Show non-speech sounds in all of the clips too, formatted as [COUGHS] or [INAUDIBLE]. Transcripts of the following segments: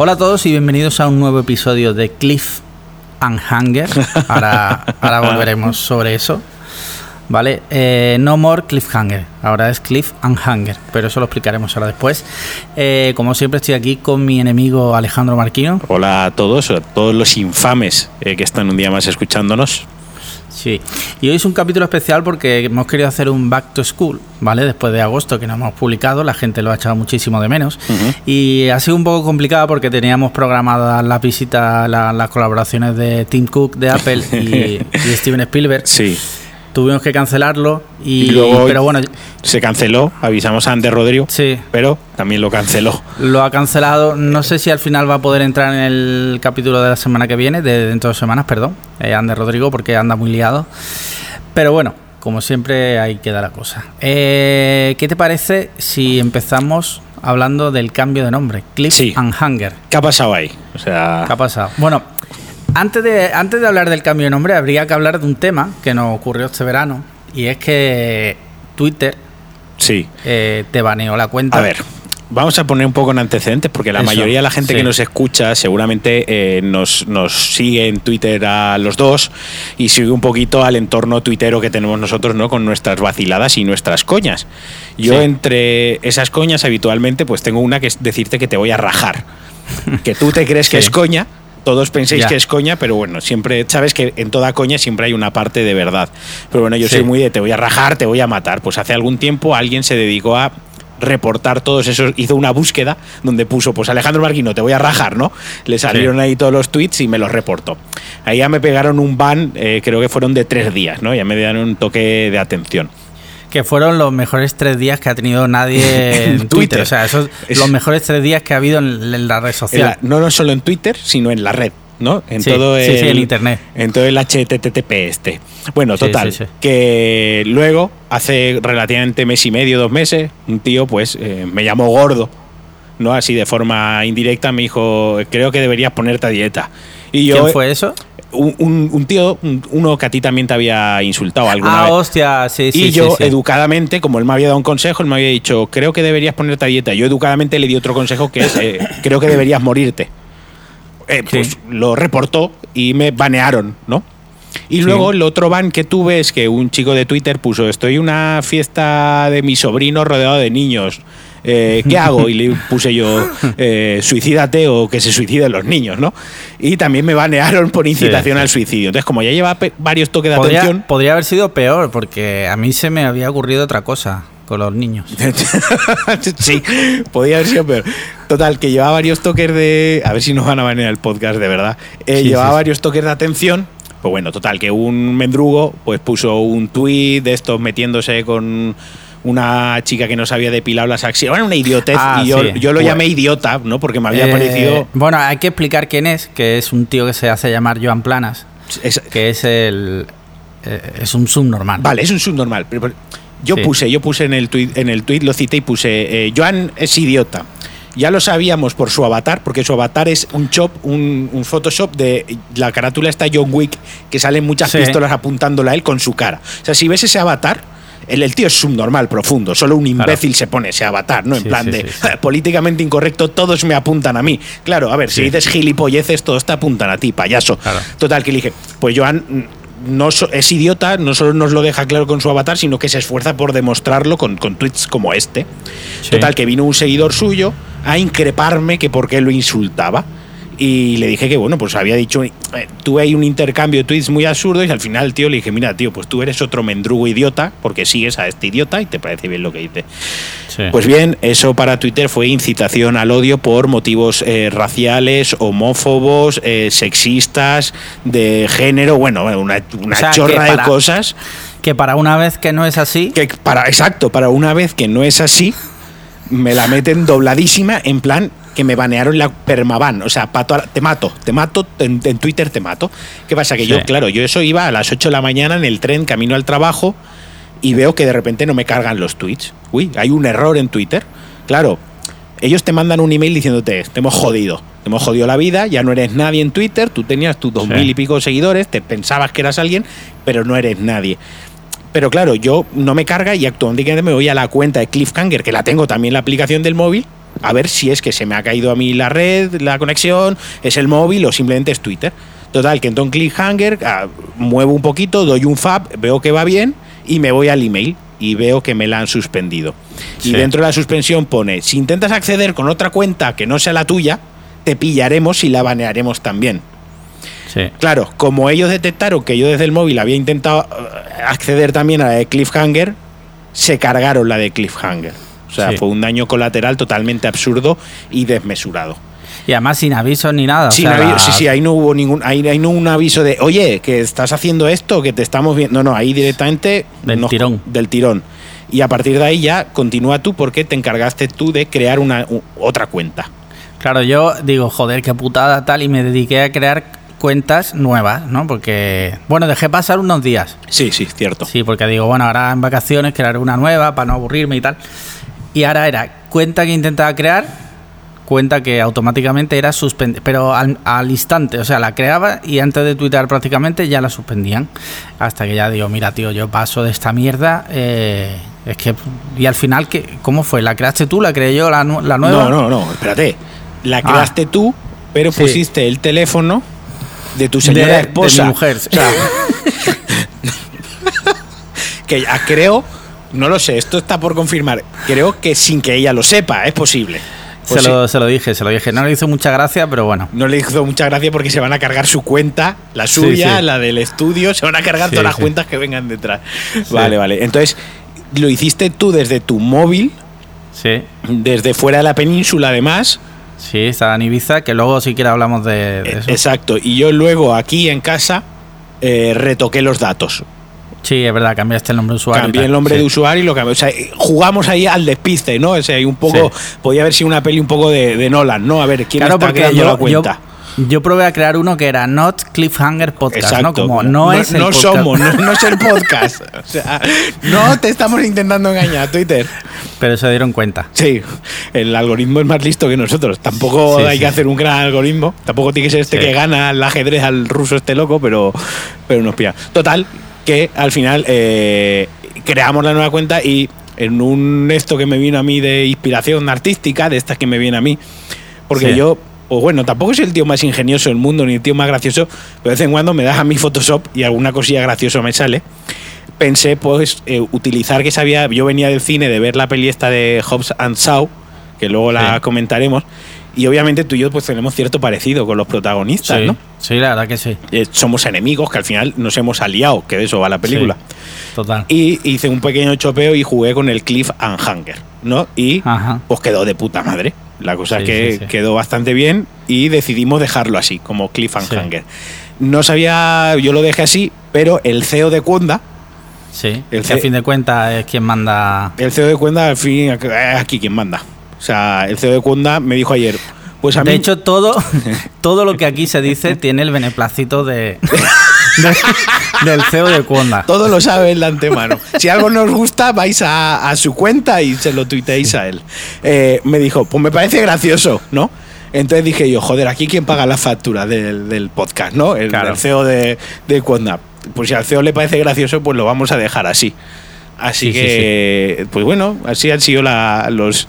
Hola a todos y bienvenidos a un nuevo episodio de Cliff and Hanger. Ahora, [LAUGHS] ahora volveremos sobre eso. ¿Vale? Eh, no more Cliffhanger. Ahora es Cliff and Hanger. Pero eso lo explicaremos ahora después. Eh, como siempre, estoy aquí con mi enemigo Alejandro Marquino. Hola a todos, a todos los infames eh, que están un día más escuchándonos. Sí, y hoy es un capítulo especial porque hemos querido hacer un back to school, ¿vale? Después de agosto que no hemos publicado, la gente lo ha echado muchísimo de menos. Y ha sido un poco complicado porque teníamos programadas las visitas, las colaboraciones de Tim Cook de Apple y, [LAUGHS] y Steven Spielberg. Sí. Tuvimos que cancelarlo y, Y luego pero bueno, Se canceló, avisamos a Ander Rodrigo, sí, pero también lo canceló. lo ha cancelado. No sé si al final va a poder entrar en el capítulo de la semana que viene, de dentro de dos semanas, perdón, eh, Ander Rodrigo, porque anda muy liado. Pero bueno, como siempre, ahí queda la cosa. Eh, ¿Qué te parece si empezamos hablando del cambio de nombre? Cliff Sí. and Hanger. ¿Qué ha pasado ahí? O sea, ¿Qué ha pasado? Bueno, antes de, antes de hablar del cambio de nombre, habría que hablar de un tema que nos ocurrió este verano, y es que Twitter sí. eh, te baneó la cuenta. A ver, vamos a poner un poco en antecedentes porque la Eso, mayoría de la gente sí. que nos escucha seguramente eh, nos, nos sigue en Twitter a los dos y sigue un poquito al entorno tuitero que tenemos nosotros, ¿no? Con nuestras vaciladas y nuestras coñas. Yo Sí. entre esas coñas habitualmente pues tengo una que es decirte que te voy a rajar. [LAUGHS] Que tú te crees que Sí. es coña. Todos penséis Ya. que es coña, pero bueno, siempre sabes que en toda coña siempre hay una parte de verdad. Pero bueno, yo Sí. soy muy de te voy a rajar, te voy a matar. Pues hace algún tiempo alguien se dedicó a reportar todos esos, hizo una búsqueda donde puso, pues Alejandro Marquino, te voy a rajar, ¿no? Le salieron ahí todos los tweets y me los reportó. Ahí ya me pegaron un ban, eh, creo que fueron de tres días, ¿no? Ya me dieron un toque de atención. Que fueron los mejores tres días que ha tenido nadie [LAUGHS] en Twitter. Twitter. O sea, esos Es- los mejores tres días que ha habido en, en la red En social. la- no, no solo en Twitter, sino en la red, ¿no? En Sí, todo sí, el, sí, en internet. En todo el HTTP este. Bueno, Sí, total, sí, sí. que luego, hace relativamente mes y medio, dos meses, un tío pues eh, me llamó gordo, ¿no? Así de forma indirecta me dijo, creo que deberías ponerte a dieta. Y yo, ¿Quién fue eso? Un, un- un tío, un- uno que a ti también te había insultado alguna Ah, vez. hostia, sí, sí. Y sí, yo, sí. educadamente, como él me había dado un consejo, él me había dicho, creo que deberías ponerte a dieta. Yo, educadamente, le di otro consejo que es, eh, [LAUGHS] creo que deberías morirte. Eh, pues Sí. lo reportó y me banearon, ¿no? Y luego el otro ban que tuve es que un chico de Twitter puso, estoy en una fiesta de mi sobrino rodeado de niños. Eh, ¿Qué hago? Y le puse yo, [LAUGHS] eh, suicídate o que se suiciden los niños, ¿no? Y también me banearon por incitación sí. al suicidio. Entonces, como ya lleva varios toques de podría, atención, podría haber sido peor, porque a mí se me había ocurrido otra cosa con los niños. [LAUGHS] sí, podía haber sido peor. Total, que llevaba varios toques de. A ver si nos van a banear el podcast, de verdad. Eh, Sí, llevaba sí. varios toques de atención. Pues bueno, total, que un mendrugo pues puso un tuit de estos metiéndose con una chica que no sabía depilar las axilas. Bueno, una idiotez. Ah, y yo, sí. yo lo Bueno. llamé idiota, ¿no? Porque me había Eh, parecido. Bueno, hay que explicar quién es, que es un tío que se hace llamar Joan Planas, es- que es el. eh, es un subnormal. Vale, es un subnormal. Pero yo Sí. puse, yo puse en el tweet, en el tweet lo cité y puse, eh, Joan es idiota. Ya lo sabíamos por su avatar, porque su avatar es un chop, un, un Photoshop de la carátula está John Wick, que salen muchas Sí. pistolas apuntándola a él con su cara. O sea, si ves ese avatar, el, el tío es subnormal, profundo. Solo un imbécil se pone ese avatar, ¿no? En Sí, plan sí, de sí, políticamente incorrecto, todos me apuntan a mí. Claro, a ver, si dices gilipolleces, todos te apuntan a ti, payaso. Claro. Total, que le dije, pues Joan no so- es idiota, no solo nos lo deja claro con su avatar, sino que se esfuerza por demostrarlo con, con tweets como este. Total, que vino un seguidor suyo a increparme que por qué lo insultaba. Y le dije que, bueno, pues había dicho, eh, tuve ahí un intercambio de tweets muy absurdo y al final el tío le dije, mira, tío, pues tú eres otro mendrugo idiota porque sigues a este idiota y te parece bien lo que dice. Sí. Pues bien, eso para Twitter fue incitación al odio por motivos eh, raciales, homófobos, eh, sexistas, de género, bueno, una, una O sea, que chorra de cosas. que para una vez que no es así, Que para, exacto, para una vez que no es así, me la meten dobladísima en plan que me banearon la permaban. O sea, pato, te mato, te mato, en, en Twitter te mato. ¿Qué pasa? Que Sí. yo, claro, yo eso iba a las 8 de la mañana en el tren, camino al trabajo, y veo que de repente no me cargan los tweets. Uy, hay un error en Twitter. Claro, ellos te mandan un email diciéndote, te hemos jodido, te hemos jodido la vida, ya no eres nadie en Twitter, tú tenías tus dos Sí. mil y pico seguidores, te pensabas que eras alguien, pero no eres nadie. Pero claro, yo no me carga y actualmente me voy a la cuenta de Cliffhanger, que la tengo también en la aplicación del móvil, a ver si es que se me ha caído a mí la red, la conexión, es el móvil o simplemente es Twitter. Total, que entonces cliffhanger, ah, muevo un poquito, doy un fab, veo que va bien y me voy al email y veo que me la han suspendido. Y dentro de la suspensión pone, si intentas acceder con otra cuenta que no sea la tuya, te pillaremos y la banearemos también. Sí. Claro, como ellos detectaron que yo desde el móvil había intentado eh, acceder también a la de Cliffhanger, se cargaron la de Cliffhanger. O sea, Sí. fue un daño colateral totalmente absurdo y desmesurado. Y además sin avisos ni nada. o Sí, sea, la- sí, sí, ahí no hubo ningún, ahí, ahí no hubo un aviso de, oye, que estás haciendo esto, que te estamos viendo. No, no, ahí directamente Del tirón. Del tirón. Y a partir de ahí ya continúa tú porque te encargaste tú de crear una u- otra cuenta. Claro, yo digo, joder, qué putada tal, y me dediqué a crear cuentas nuevas, ¿no? Porque, bueno, dejé pasar unos días. Sí, sí, cierto. Sí, porque digo, bueno, ahora en vacaciones crear una nueva para no aburrirme y tal. Y ahora era cuenta que intentaba crear, cuenta que automáticamente era suspendida, pero al, al instante, o sea, la creaba y antes de tuitear prácticamente ya la suspendían. Hasta que ya digo, mira, tío, yo paso de esta mierda. eh, es que, y al final, ¿qué, ¿cómo fue? ¿La creaste tú? ¿La creé yo la, la nueva? No, no, no, espérate. La Ah. creaste tú, pero Sí. pusiste el teléfono de tu señora De- de esposa. mi mujer. O sea, [LAUGHS] que ya creo, no lo sé, esto está por confirmar. Creo que sin que ella lo sepa, es posible. Pues se, sí. lo, se lo dije, se lo dije. No le hizo mucha gracia, pero bueno. No le hizo mucha gracia porque se van a cargar su cuenta, la suya, sí. la del estudio, se van a cargar Sí, todas las cuentas que vengan detrás. Vale, vale. Entonces, lo hiciste tú desde tu móvil, Sí, desde fuera de la península además. Sí, estaba en Ibiza, que luego si quiere hablamos de, de Eh, eso. Exacto. Y yo luego aquí en casa eh, retoqué los datos. Sí, es verdad, cambiaste el nombre de usuario. Cambié el nombre sí. de usuario y lo cambié. O sea, jugamos ahí al despiste, ¿no? O sea, un poco. Podía haber sido una peli un poco de, de Nolan, ¿no? A ver quién Claro, está porque creando yo, la cuenta. yo probé a crear uno que era Not Cliffhanger Podcast, ¿no? Como no, es el no podcast. somos, no, no es el podcast. [LAUGHS] O sea, no te estamos intentando engañar, Twitter. Pero se dieron cuenta. Sí, el algoritmo es más listo que nosotros. Tampoco Sí, hay sí. que hacer un gran algoritmo. Tampoco tiene que ser este Sí. que gana el ajedrez al ruso este loco, pero, pero nos pilla. Total, que al final eh, creamos la nueva cuenta y en un esto que me vino a mí de inspiración artística, de estas que me viene a mí, porque yo, pues bueno, tampoco soy el tío más ingenioso del mundo ni el tío más gracioso, pero de vez en cuando me das a mi Photoshop y alguna cosilla graciosa me sale pensé pues eh, utilizar que sabía yo venía del cine de ver la peli esta de Hobbs and Shaw que luego la Sí. comentaremos y obviamente tú y yo pues tenemos cierto parecido con los protagonistas Sí, no sí, la verdad que sí. Eh, somos enemigos que al final nos hemos aliado que de eso va la película Total. y hice un pequeño chopeo y jugué con el Cliff and Hanger no y Ajá. pues quedó de puta madre la cosa Sí, es que sí, sí. quedó bastante bien y decidimos dejarlo así como Cliff and Sí. Hanger no sabía yo lo dejé así pero el CEO de Conda Sí. el que a C- fin de cuentas es quien manda. El CEO de Cuenda, al fin, es aquí quien manda. O sea, el CEO de Cuenda me dijo ayer, pues a mí... De hecho, todo, [LAUGHS] todo lo que aquí se dice tiene el beneplácito de- [LAUGHS] [LAUGHS] del CEO de Cuonda. todo lo sabe él de antemano. Si algo nos gusta, vais a, a su cuenta y se lo tuiteéis a él. Eh, me dijo, pues me parece gracioso, ¿no? Entonces dije yo, joder, aquí quién paga la factura del, del podcast, ¿no? El, Claro. el CEO de, de. Pues si al CEO le parece gracioso, pues lo vamos a dejar así. Así Sí, sí, que, pues bueno, así han sido la- los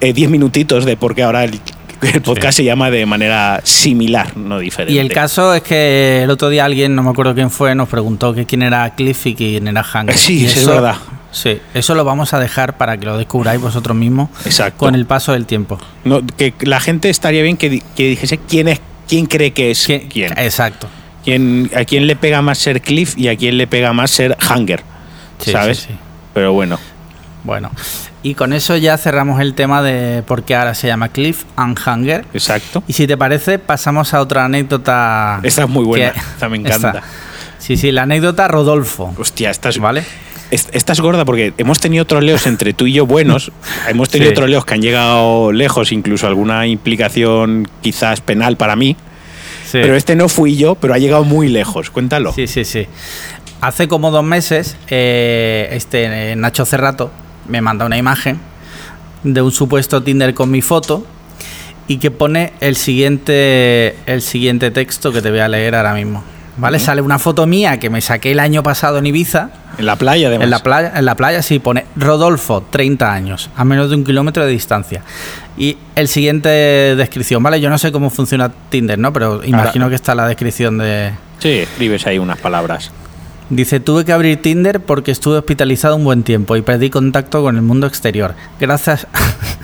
10 minutitos de por qué ahora el, [LAUGHS] el podcast se llama de manera similar, no diferente. Y el caso es que el otro día alguien, no me acuerdo quién fue, nos preguntó que quién era Cliff y quién era Hank. Sí, Y eso es verdad. Sí, eso lo vamos a dejar para que lo descubráis vosotros mismos Exacto. con el paso del tiempo. No, que la gente estaría bien que, que dijese quién es quién cree que es ¿Quién- quién. Exacto. Quién- a quién le pega más ser Cliff y a quién le pega más ser Hanger. Sí, ¿Sabes? sí, sí. Pero bueno. Bueno, y con eso ya cerramos el tema de por qué ahora se llama Cliff and Hanger. Exacto. Y si te parece, pasamos a otra anécdota. Esta es muy buena. que- Esta me encanta. esta. Sí, sí, la anécdota Rodolfo. Hostia, esta es, ¿Vale? es- esta es gorda porque hemos tenido troleos entre tú y yo buenos. [LAUGHS] hemos tenido Sí. troleos que han llegado lejos, incluso alguna implicación quizás penal para mí. Sí. Pero este no fui yo, pero ha llegado muy lejos. Cuéntalo. Sí, sí, sí. Hace como dos meses, eh, este eh, Nacho Cerrato me manda una imagen de un supuesto Tinder con mi foto y que pone el siguiente, el siguiente texto que te voy a leer ahora mismo. ¿vale? Sale una foto mía que me saqué el año pasado en Ibiza. En la playa, además. En la playa, en la playa sí pone Rodolfo, 30 años, a menos de un kilómetro de distancia. Y el siguiente descripción, ¿vale? Yo no sé cómo funciona Tinder, ¿no? Pero imagino que está la descripción de... Sí, escribes ahí unas palabras. Dice, tuve que abrir Tinder porque estuve hospitalizado un buen tiempo y perdí contacto con el mundo exterior. Gracias,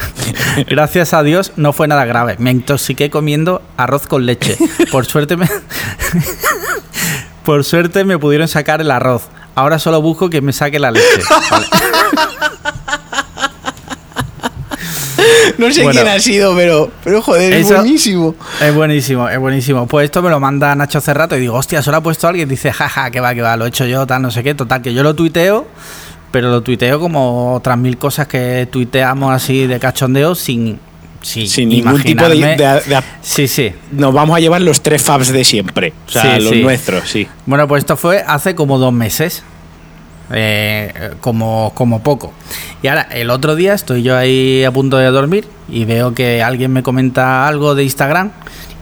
[LAUGHS] gracias a Dios no fue nada grave. Me intoxiqué comiendo arroz con leche. Por suerte me, [LAUGHS] por suerte me pudieron sacar el arroz. Ahora solo busco que me saque la leche. [LAUGHS] Vale. No sé Bueno. quién ha sido, pero, pero joder, es buenísimo. Es buenísimo, es buenísimo. Pues esto me lo manda Nacho hace rato y digo, hostia, eso lo ha puesto alguien. Dice, jaja, que va, que va, lo he hecho yo, tal, no sé qué. Total, que yo lo tuiteo, pero lo tuiteo como otras mil cosas que tuiteamos así de cachondeo sin, sin, Sin ningún tipo de, imaginarme- de- de- Sí, sí. Nos vamos a llevar los tres fabs de siempre. O sea, Sí, los sí. nuestros, sí. Bueno, pues esto fue hace como dos meses. Eh, como, como poco. Y ahora, el otro día estoy yo ahí a punto de dormir y veo que alguien me comenta algo de Instagram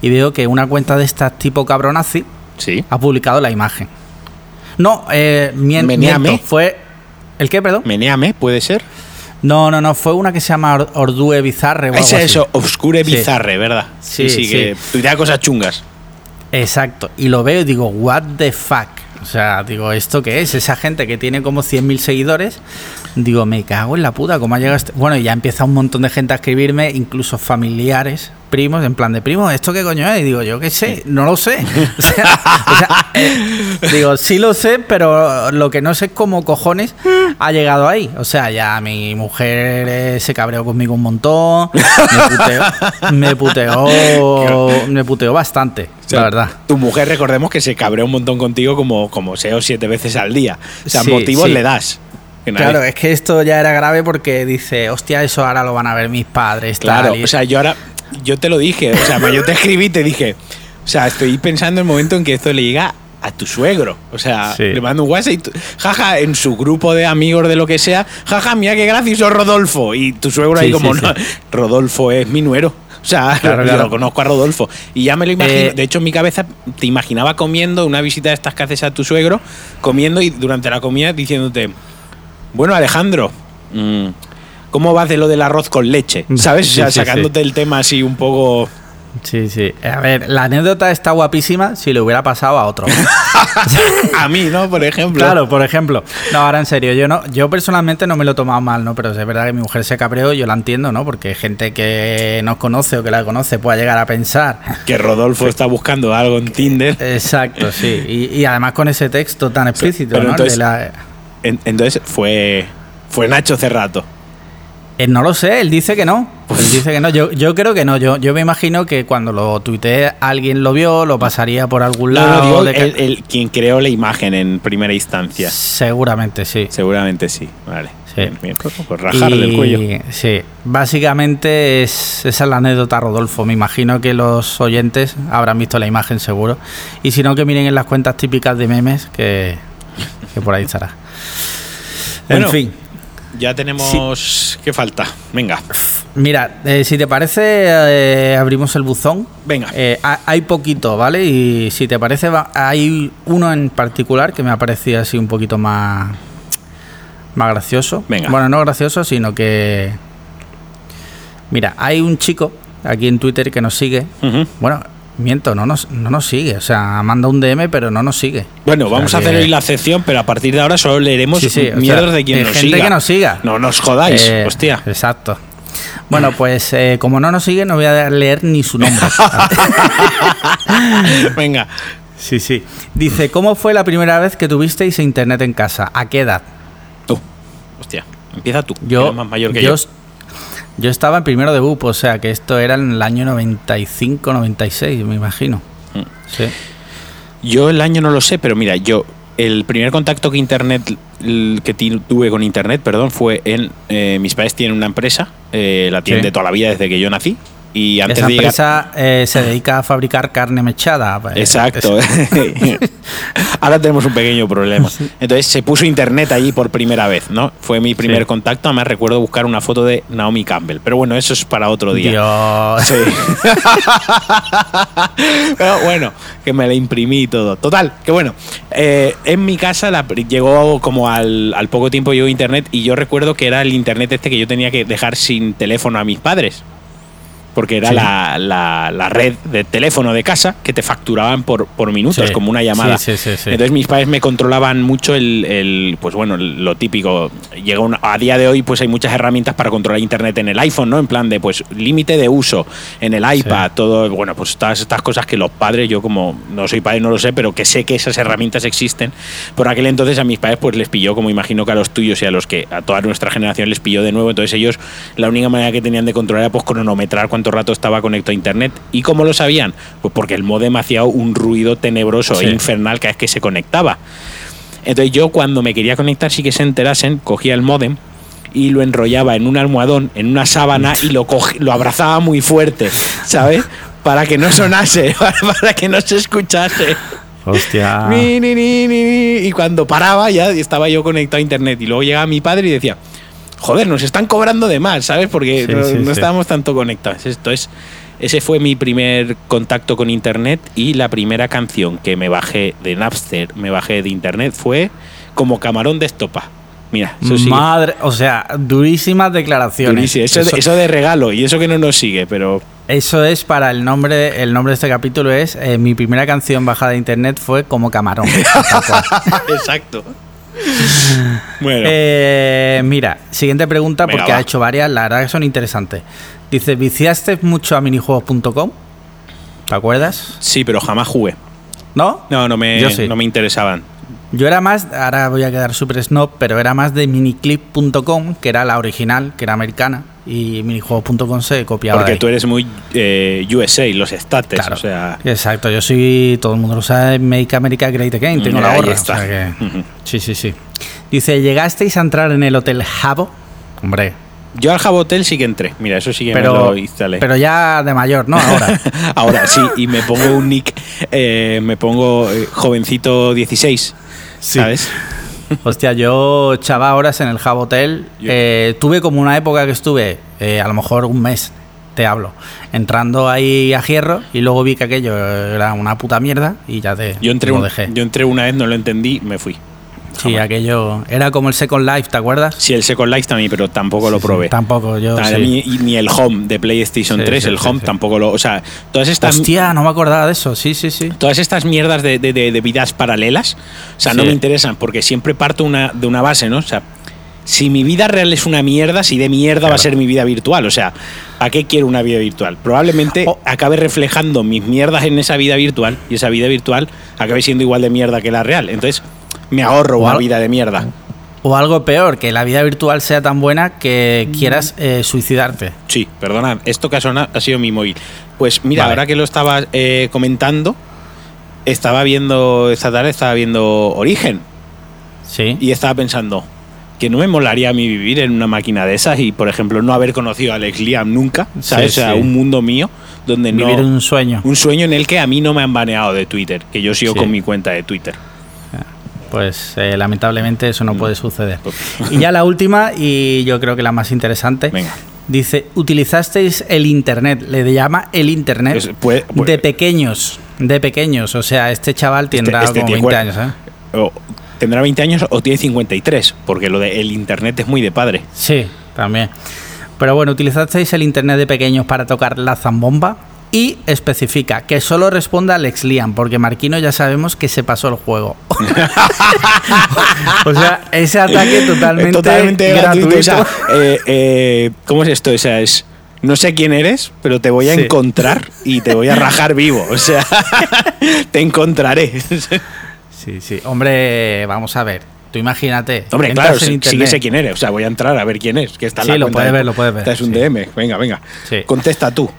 y veo que una cuenta de estas tipo cabronazi Sí. ha publicado la imagen. No, eh, mien- Meneame. miento, fue... ¿El qué, perdón? Meneame, puede ser. No, no, no, fue una que se llama Or- Ordue Bizarre o Es eso, Obscure Sí. Bizarre, ¿verdad? Sí, sí. que tuitea cosas chungas. Exacto. Y lo veo y digo, what the fuck. O sea, digo, ¿esto qué es? Esa gente que tiene como 100.000 seguidores. Digo, me cago en la puta, ¿cómo ha llegado este? Bueno, ya empieza un montón de gente a escribirme, incluso familiares, primos, en plan de primos, ¿esto qué coño es? Y digo, yo qué sé, no lo sé. [LAUGHS] O sea, o sea, eh, digo, sí lo sé, pero lo que no sé es cómo cojones ha llegado ahí. O sea, ya mi mujer eh, se cabreó conmigo un montón, me puteó, me puteó, [LAUGHS] me puteó bastante, O sea, la verdad. Tu mujer, recordemos que se cabrea un montón contigo como, como SEO siete veces al día. O sea, Sí, motivos sí. le das. Claro, es que esto ya era grave porque dice, hostia, eso ahora lo van a ver mis padres. Claro, tal, y- o sea, yo ahora, yo te lo dije, o sea, yo te escribí y te dije, o sea, estoy pensando en el momento en que esto le llega a tu suegro. O sea, Sí. le mando un WhatsApp y, jaja, en su grupo de amigos de lo que sea, jaja, mira qué gracioso Rodolfo. Y tu suegro ahí como, sí, no. Rodolfo es mi nuero. O sea, Claro, yo claro. lo conozco a Rodolfo. Y ya me lo imagino. Eh, de hecho, en mi cabeza te imaginaba comiendo una visita de estas que haces a tu suegro, comiendo y durante la comida diciéndote, bueno, Alejandro, mm, ¿cómo vas de lo del arroz con leche? [LAUGHS] ¿Sabes? O sea, sí, sacándote el tema así un poco. Sí, sí. A ver, la anécdota está guapísima si le hubiera pasado a otro. [LAUGHS] a mí, ¿no? Por ejemplo. claro, por ejemplo. No, ahora en serio, yo no, yo personalmente no me lo he tomado mal, ¿no? Pero es verdad que mi mujer se cabreó, yo la entiendo, ¿no? Porque gente que nos conoce o que la conoce pueda llegar a pensar. Que Rodolfo está buscando algo en Tinder. Exacto, sí. Y, y además con ese texto tan explícito, pero ¿no? Entonces- de la- En- entonces fue. Fue Nacho Cerrato. Eh, no lo sé, él dice que no. Él dice que no. Yo, yo creo que no. Yo, yo me imagino que cuando lo tuitee alguien lo vio, lo pasaría por algún No, lado. no, de el, el- quien creó la imagen en primera instancia. Seguramente sí. Seguramente sí. Vale. Sí. Bien, bien. Pues, pues rajar Y- del cuello. Sí, básicamente es, esa es la anécdota, Rodolfo. Me imagino que los oyentes habrán visto la imagen seguro. Y si no, que miren en las cuentas típicas de memes que, que por ahí estará. Bueno. en fin. Ya tenemos. ¿Qué falta? Venga. Mira, eh, si te parece, eh, abrimos el buzón. Venga. Eh, ha- hay poquito, ¿vale? Y si te parece, va- hay uno en particular que me ha parecido así un poquito más, más gracioso. Venga. Bueno, no gracioso, sino que... Mira, hay un chico aquí en Twitter que nos sigue. Bueno, miento, no nos, no nos sigue. O sea, manda un DM, pero no nos sigue. Bueno, O sea vamos a hacer hoy la sección, pero a partir de ahora solo leeremos Sí, sí, o mierdas sea, de quien de nos gente siga. que nos siga. No nos jodáis, Eh, hostia. Exacto. Bueno, pues eh, como no nos sigue, no voy a leer ni su nombre. [LAUGHS] Venga. Sí, sí. Dice, ¿cómo fue la primera vez que tuvisteis internet en casa? ¿A qué edad? Tú. Hostia. Empieza tú. Yo, más mayor que yo. yo, yo estaba en primero de BUP, o sea que esto era en el año 95, 96, me imagino. Mm. Sí. Yo el año no lo sé, pero mira, yo el primer contacto que internet que tuve con internet, perdón, fue en eh, mis padres tienen una empresa, eh, la tienen Sí. de toda la vida desde que yo nací, Y antes Esa de llegar- empresa eh, se dedica a fabricar carne mechada. pues, Exacto. [LAUGHS] Ahora tenemos un pequeño problema. Entonces se puso internet allí por primera vez, ¿no? Fue mi primer Sí. contacto. Además recuerdo buscar una foto de Naomi Campbell. Pero bueno, eso es para otro día. Dios. Sí. [LAUGHS] Pero bueno, que me la imprimí y todo. Total, que bueno. eh, en mi casa la- llegó como al, al poco tiempo llegó internet y yo recuerdo que era el internet este que yo tenía que dejar sin teléfono a mis padres. Porque era Sí. la, la- la red de teléfono de casa que te facturaban por, por minutos, Sí. como una llamada. Sí, sí, sí, sí. Entonces mis padres me controlaban mucho el, el, pues bueno, lo típico. Llega a día de hoy pues hay muchas herramientas para controlar internet en el iPhone, ¿no? En plan de pues límite de uso en el iPad, todo, bueno, pues todas estas cosas que los padres, yo como no soy padre no lo sé, pero que sé que esas herramientas existen. Por aquel entonces a mis padres pues les pilló como imagino que a los tuyos y a los que a toda nuestra generación les pilló de nuevo, entonces ellos la única manera que tenían de controlar era pues cronometrar cuánto rato estaba conectado a internet. ¿Y cómo lo sabían? Pues porque el modem hacía un ruido tenebroso Sí. e infernal cada vez que se conectaba. Entonces yo cuando me quería conectar sí que se enterasen, cogía el modem y lo enrollaba en un almohadón, en una sábana y lo, lo abrazaba muy fuerte, ¿sabes? Para que no sonase, [LAUGHS] para que no se escuchase. Hostia. Ni, ni, ni. Y cuando paraba ya estaba yo conectado a internet. Y luego llegaba mi padre y decía, joder, nos están cobrando de más, ¿sabes? Porque Sí, no, sí, no estábamos tanto conectados. Entonces, ese fue mi primer contacto con internet y la primera canción que me bajé de Napster, me bajé de internet fue como camarón de estopa. Mira, eso sí. Madre, o sea, durísimas declaraciones. durísimo. Eso, Eso- eso de regalo y eso que no nos sigue, pero Eso es para el nombre, el nombre de este capítulo es eh, mi primera canción bajada de internet fue como camarón. [LAUGHS] exacto. [LAUGHS] bueno, Eh, mira, siguiente pregunta Venga, porque va. ha hecho varias, la verdad que son interesantes. Dice, ¿viciaste mucho a minijuegos.com? ¿Te acuerdas? sí, pero jamás jugué. ¿No? No, no me, Yo sí. no me interesaban. Yo era más, ahora voy a quedar súper snob, pero era más de miniclip.com, que era la original, que era americana, y minijuegos.com se copiaba. Porque ahí. tú eres muy eh, USA, los states, Claro. o sea... Exacto, yo soy, todo el mundo lo sabe, Make America Great Again, tengo la Ahí gorra. o sea que- [LAUGHS] sí, sí, sí. Dice, ¿llegasteis a entrar en el Hotel Jabo? Hombre, Yo al Jabotel sí que entré. Mira, eso sí que me pero, lo instalé. pero ya de mayor, ¿no? Ahora. [LAUGHS] Ahora sí, y me pongo un nick, eh, me pongo eh, jovencito 16, Sí. ¿sabes? Hostia, yo echaba horas en el Hub Hotel. Eh, tuve como una época que estuve, eh, a lo mejor un mes, te hablo, entrando ahí a hierro y luego vi que aquello era una puta mierda y ya te Yo entré, lo un- dejé. yo entré una vez, no lo entendí, me fui. Sí, aquello era como el Second Life, ¿te acuerdas? Sí, el Second Life también, pero tampoco lo Sí, sí, probé. Tampoco, yo. Sí. ni, ni el Home de PlayStation Sí, 3, sí, el sí, Home sí. tampoco lo. O sea, todas estas. Hostia, no me acordaba de eso. Sí, sí, sí. Todas estas mierdas de, de- de- de vidas paralelas, o sea, no Sí. me interesan porque siempre parto una, de una base, ¿no? O sea, si mi vida real es una mierda, si de mierda va a Claro. ser mi vida virtual. O sea, ¿a qué quiero una vida virtual? Probablemente O- acabe reflejando mis mierdas en esa vida virtual y esa vida virtual acabe siendo igual de mierda que la real. Entonces, me ahorro O una vida de mierda. O algo peor, que la vida virtual sea tan buena que Mm. quieras eh, suicidarte. Sí, perdonad, esto que ha sonado ha sido mi móvil. Pues mira, Vale. ahora que lo estaba eh, comentando, estaba viendo, esta tarde estaba viendo Origen. Sí. Y estaba pensando que no me molaría a mí vivir en una máquina de esas y, por ejemplo, no haber conocido a Alex Liam nunca, ¿sabes? Sí, o sea, sí. un mundo mío donde no... Vivir un sueño. un sueño en el que a mí no me han baneado de Twitter, que yo sigo Sí. con mi cuenta de Twitter. Pues eh, lamentablemente eso Mm. no puede suceder. Y ya la [LAUGHS] última, y yo creo que la más interesante, Venga. dice, utilizasteis el Internet, le llama el Internet Es- puede- puede- de pequeños, de pequeños, o sea, este chaval tendrá este como tío 20 cuer- años, ¿eh? O tendrá 20 años o tiene 53, porque lo de el Internet es muy de padre. Sí, también. Pero bueno, utilizasteis el Internet de pequeños para tocar la zambomba y especifica que solo responda Alex Liam, porque Marquino ya sabemos que se pasó el juego. [LAUGHS] o sea, ese ataque [LAUGHS] totalmente, Totalmente gratuito. gratuito. O sea, eh, eh, ¿Cómo es esto? O sea, es. No sé quién eres, pero te voy a Sí. encontrar y te voy a rajar vivo. O sea, [LAUGHS] te encontraré. Sí, sí. Hombre, vamos a ver. Tú imagínate. Hombre, claro, sí, sí que sé quién eres. O sea, voy a entrar a ver quién es. Que está Sí, la lo puedes de- ver, lo puedes ver, Esta es un sí. DM. Venga, venga. Contesta tú.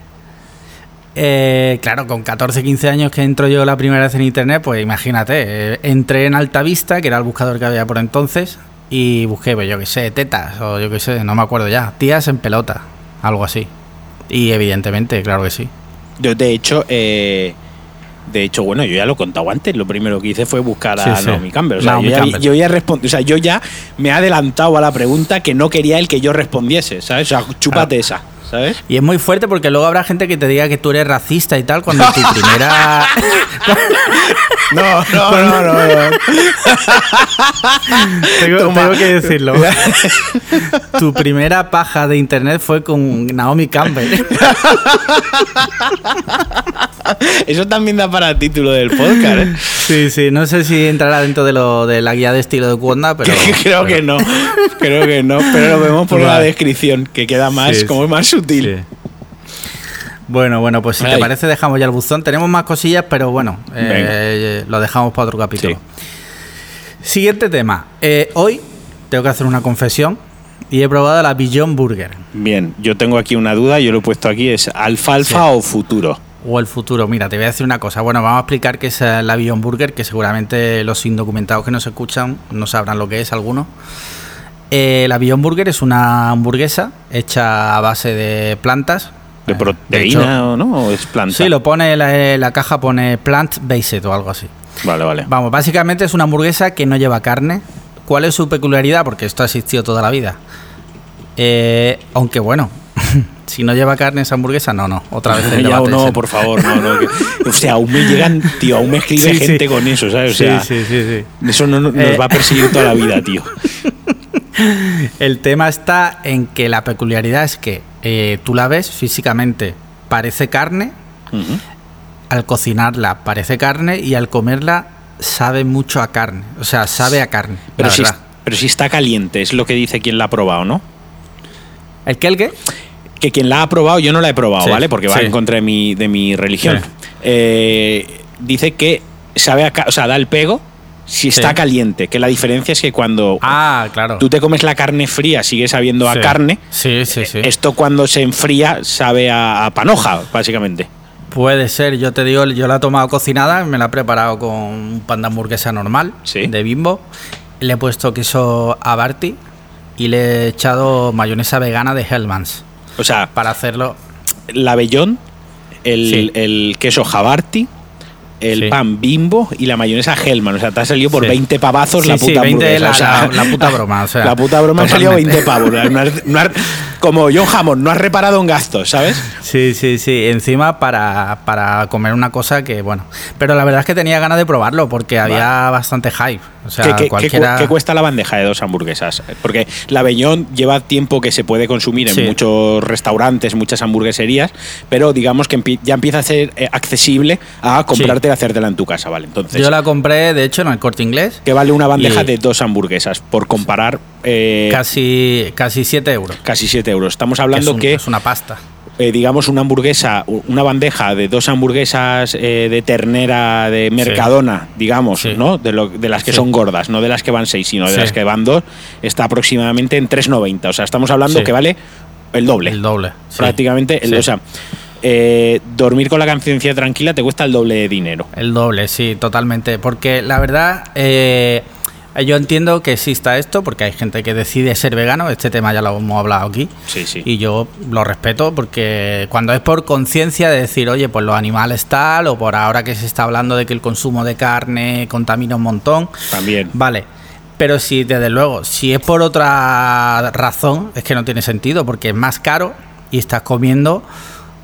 Eh, claro, con 14, 15 años que entro yo la primera vez en internet, pues imagínate, eh, entré en Altavista, que era el buscador que había por entonces, y busqué, pues yo qué sé, tetas, o yo qué sé, no me acuerdo ya, tías en pelota, algo así. Y evidentemente, claro que sí. Yo, de hecho, eh, de hecho, bueno, yo ya lo he contado antes. Lo primero que hice fue buscar a Sí, sí. Naomi Campbell. O sea, Naomi yo, ya, yo ya respon- o sea, yo ya me he adelantado a la pregunta que no quería el que yo respondiese, ¿sabes? O sea, chúpate esa, ¿sabes? Y es muy fuerte porque luego habrá gente que te diga que tú eres racista y tal cuando tu primera... [LAUGHS] No, no, [LAUGHS] no, no. no. tengo, tengo que decirlo. [LAUGHS] tu primera paja de internet fue con Naomi Campbell. Eso también da para título del podcast, ¿eh? Sí, sí, no sé si entrará dentro de lo de la guía de estilo de Cuonda, pero... Creo que no. Creo que no. Pero lo vemos por la Vale. descripción, que queda más, Sí, como más sutil. Sí. Bueno, bueno, pues si te parece dejamos ya el buzón. Tenemos más cosillas, pero bueno, eh, lo dejamos para otro capítulo. Siguiente tema. Eh, hoy tengo que hacer una confesión y he probado la Beyond Burger Bien, yo tengo aquí una duda, yo lo he puesto aquí, es alfalfa Sí. o futuro. o el futuro. Mira, te voy a decir una cosa. Bueno, vamos a explicar qué es eh, la Beyond Burger, que seguramente los indocumentados que nos escuchan no sabrán lo que es algunos. Eh, la Beyond Burger es una hamburguesa hecha a base de plantas. ¿De Eh, proteína o no? ¿O es planta? Sí, lo pone, la, la caja pone plant based o algo así. Vale, vale. Vamos, básicamente es una hamburguesa que no lleva carne. ¿Cuál es su peculiaridad? Porque esto ha existido toda la vida. Eh, aunque bueno, [LAUGHS] si no lleva carne esa hamburguesa, no, no. Otra vez el [LAUGHS] Ya, debate no, por favor, no, no. que- o sea, aún me llegan, tío, aún me escribe Sí, sí. gente con eso, ¿sabes? O Sí, sea, sí, sí, sí. eso no, no- nos Eh. va a perseguir toda la vida, tío. [LAUGHS] [LAUGHS] El tema está en que la peculiaridad es que eh, tú la ves físicamente, parece carne, al cocinarla parece carne y al comerla sabe mucho a carne. O sea, sabe a carne. Pero, si, verdad. pero si está caliente, es lo que dice quien la ha probado, ¿no? ¿El qué, el qué? Que quien la ha probado, yo no la he probado, Sí, ¿vale? Porque va sí. en contra de mi, de mi religión. Sí. Eh, dice que sabe a o sea, da el pego si está Sí. caliente. Que la diferencia es que cuando Ah, claro. tú te comes la carne fría, sigue sabiendo a carne. Sí, sí, sí. Esto cuando se enfría sabe a, a panoja, básicamente. Puede ser, yo te digo, yo la he tomado cocinada, me la he preparado con un pan de hamburguesa normal, Sí. de bimbo. Le he puesto queso abarti y le he echado mayonesa vegana de Hellmann's O sea, para hacerlo. la vellón, el, Sí. el queso jabarti, el Sí. pan bimbo y la mayonesa Hellman. O sea, te ha salido por Sí. 20 pavazos Sí, la puta 20 hamburguesa. la- o sea, la- la puta broma, o sea, [LAUGHS] la puta broma ha salido totalmente. 20 pavos. No has- como John Hammond, no has reparado en gastos, ¿sabes? Sí, sí, sí. Encima para, para comer una cosa que, bueno. Pero la verdad es que tenía ganas de probarlo porque había bastante hype. O sea, ¿Qué, qué- qué cu- cualquiera. qué cuesta la bandeja de dos hamburguesas? Porque la Bellón lleva tiempo que se puede consumir en Sí. muchos restaurantes, muchas hamburgueserías, pero digamos que ya empieza a ser eh, accesible a comprarte y hacértela en tu casa, ¿vale? Entonces, Yo la compré, de hecho, en el corte inglés. que vale una bandeja Y- de dos hamburguesas, por comparar eh, Casi, casi 7 euros. casi 7 euros. Estamos Es, hablando un- que, es una pasta. eh, digamos, una hamburguesa, una bandeja de dos hamburguesas eh, de ternera de Mercadona, digamos, Sí. ¿no? De, lo- de las que Sí. son gordas, no de las que van seis, sino de las que van dos, está aproximadamente en 3,90. O sea, estamos hablando que vale el doble. El doble. prácticamente. el- o sea, eh, dormir con la conciencia tranquila te cuesta el doble de dinero. El doble, sí, totalmente. Porque la verdad, eh, yo entiendo que exista esto, porque hay gente que decide ser vegano. Este tema ya lo hemos hablado aquí. Sí, sí. Y yo lo respeto porque cuando es por conciencia de decir, oye, pues los animales tal, o por ahora que se está hablando de que el consumo de carne contamina un montón, También. vale. Pero si, desde luego, si es por otra razón, es que no tiene sentido, porque es más caro y estás comiendo.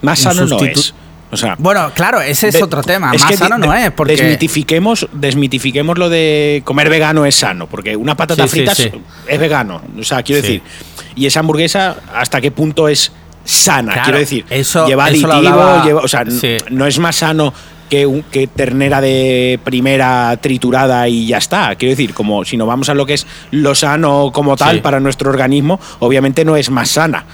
Más sano no es. O sea, Bueno, claro, ese es de- otro tema. es más que sano de- no es, porque. Desmitifiquemos, desmitifiquemos lo de comer vegano es sano, porque una patata Sí, frita sí. es vegano. O sea, quiero Sí. decir, y esa hamburguesa, ¿hasta qué punto es sana? Claro, quiero decir, eso- lleva eso aditivo, hablaba- lleva, o sea, no es más sano que, un- que ternera de primera triturada y ya está. Quiero decir, como si nos vamos a lo que es lo sano como tal Sí. para nuestro organismo, obviamente no es más sana.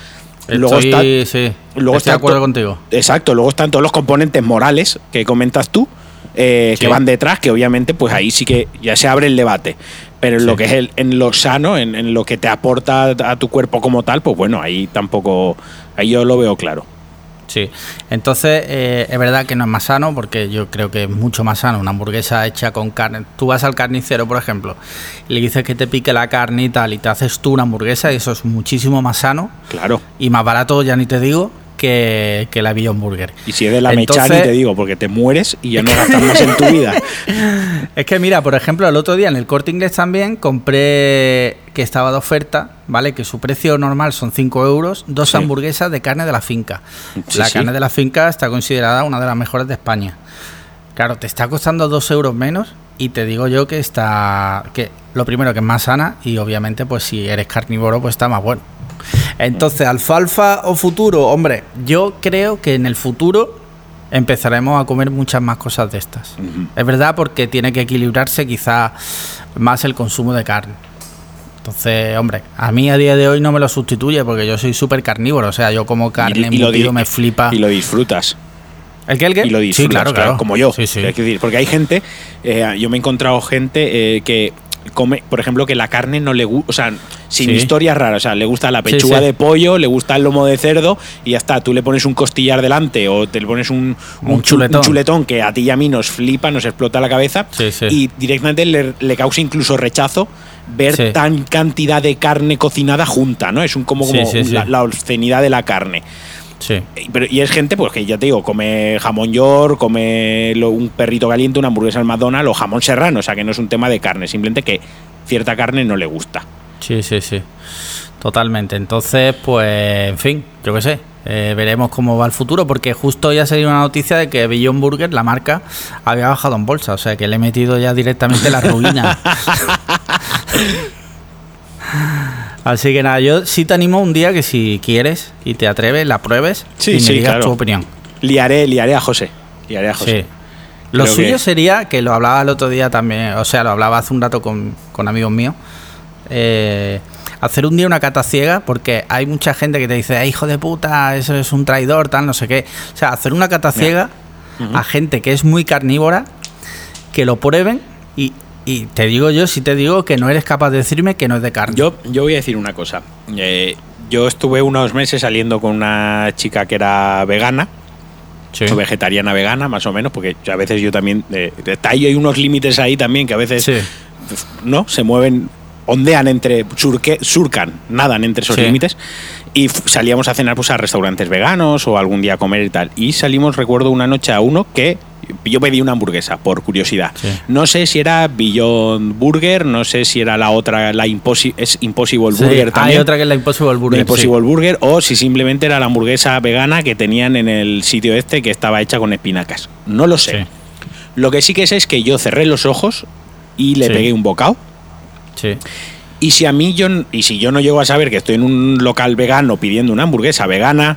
Luego Estoy, está, sí, luego estoy está de acuerdo contigo. Exacto, luego están todos los componentes morales que comentas tú, eh, que van detrás, que obviamente pues ahí sí que ya se abre el debate. Pero en Sí. lo que es el, en lo sano, en, en lo que te aporta a tu cuerpo como tal, pues bueno, ahí tampoco, ahí yo lo veo claro. Sí. Entonces, eh, es verdad que no es más sano, porque yo creo que es mucho más sano una hamburguesa hecha con carne. Tú vas al carnicero, por ejemplo, y le dices que te pique la carne y tal, y te haces tú una hamburguesa, y eso es muchísimo más sano Claro. y más barato, ya ni te digo, que, que la Beyond Burger. Y si es de la Mechani, te digo, porque te mueres y ya no gastas más en tu vida. [LAUGHS] Es que mira, por ejemplo, el otro día en el corte inglés también compré que estaba de oferta, ¿vale? Que su precio normal son 5 euros, dos hamburguesas de carne de la finca. la carne de la finca está considerada una de las mejores de España. Claro, te está costando 2 euros menos y te digo yo que está. que lo primero que es más sana y obviamente, pues si eres carnívoro, pues está más bueno. Entonces, alfalfa o futuro, hombre, yo creo que en el futuro empezaremos a comer muchas más cosas de estas. Es verdad porque tiene que equilibrarse quizá más el consumo de carne. Entonces, hombre, a mí a día de hoy no me lo sustituye porque yo soy súper carnívoro. O sea, yo como carne, y, lo me flipa. Y lo disfrutas. ¿El qué? ¿El qué? Y lo disfrutas, claro, claro. como yo. Sí, sí. decir, porque hay gente, eh, yo me he encontrado gente eh, que come, por ejemplo, que la carne no le gusta, o sea, sin historias raras, o sea, le gusta la pechuga de pollo, le gusta el lomo de cerdo y ya está, tú le pones un costillar delante o te le pones un, chuletón. que a ti y a mí nos flipa, nos explota la cabeza y directamente le, causa incluso rechazo ver tan cantidad de carne cocinada junta, ¿no? Es un como, como la obscenidad de la carne. Sí. Pero, y es gente, pues que ya te digo, come jamón york, come un perrito caliente, una hamburguesa al McDonald's o jamón serrano. O sea, que no es un tema de carne, simplemente que cierta carne no le gusta. Sí, sí, sí. Totalmente. Entonces, pues, en fin, yo qué sé. Eh, veremos cómo va el futuro, porque justo ya salió una noticia de que Beyond Burger, la marca, había bajado en bolsa. O sea, que le he metido ya directamente la ruina. [LAUGHS] Así que nada, yo sí te animo un día que si quieres y te atreves, la pruebes sí, y me sí, digas tu opinión. Liaré, liaré a José. Liaré a José. Sí. Lo suyo sería, que lo hablaba el otro día también, o sea, lo hablaba hace un rato con, amigos míos, eh, hacer un día una cata ciega, porque hay mucha gente que te dice, hijo de puta, eso es un traidor, tal, no sé qué. O sea, hacer una cata ciega a gente que es muy carnívora, que lo prueben y y te digo yo, si te digo que no eres capaz de decirme que no es de carne. Yo, yo voy a decir una cosa. Eh, yo estuve unos meses saliendo con una chica que era vegana. O vegetariana vegana, más o menos, porque a veces yo también. Eh, hay unos límites ahí también que a veces. Pues, ¿No? Se mueven ondean entre, surcan, nadan entre esos límites. Y salíamos a cenar pues, a restaurantes veganos o algún día a comer y tal. Y salimos, recuerdo, una noche a uno que yo pedí una hamburguesa, por curiosidad. No sé si era Beyond Burger, no sé si era la otra, la es Impossible Burger también. Hay otra que es la Impossible Burger. La Impossible Burger, o si simplemente era la hamburguesa vegana que tenían en el sitio este que estaba hecha con espinacas. No lo sé. Lo que sí que sé es que yo cerré los ojos y le pegué un bocado. Sí. Y si a mí yo y si yo no llego a saber que estoy en un local vegano pidiendo una hamburguesa vegana,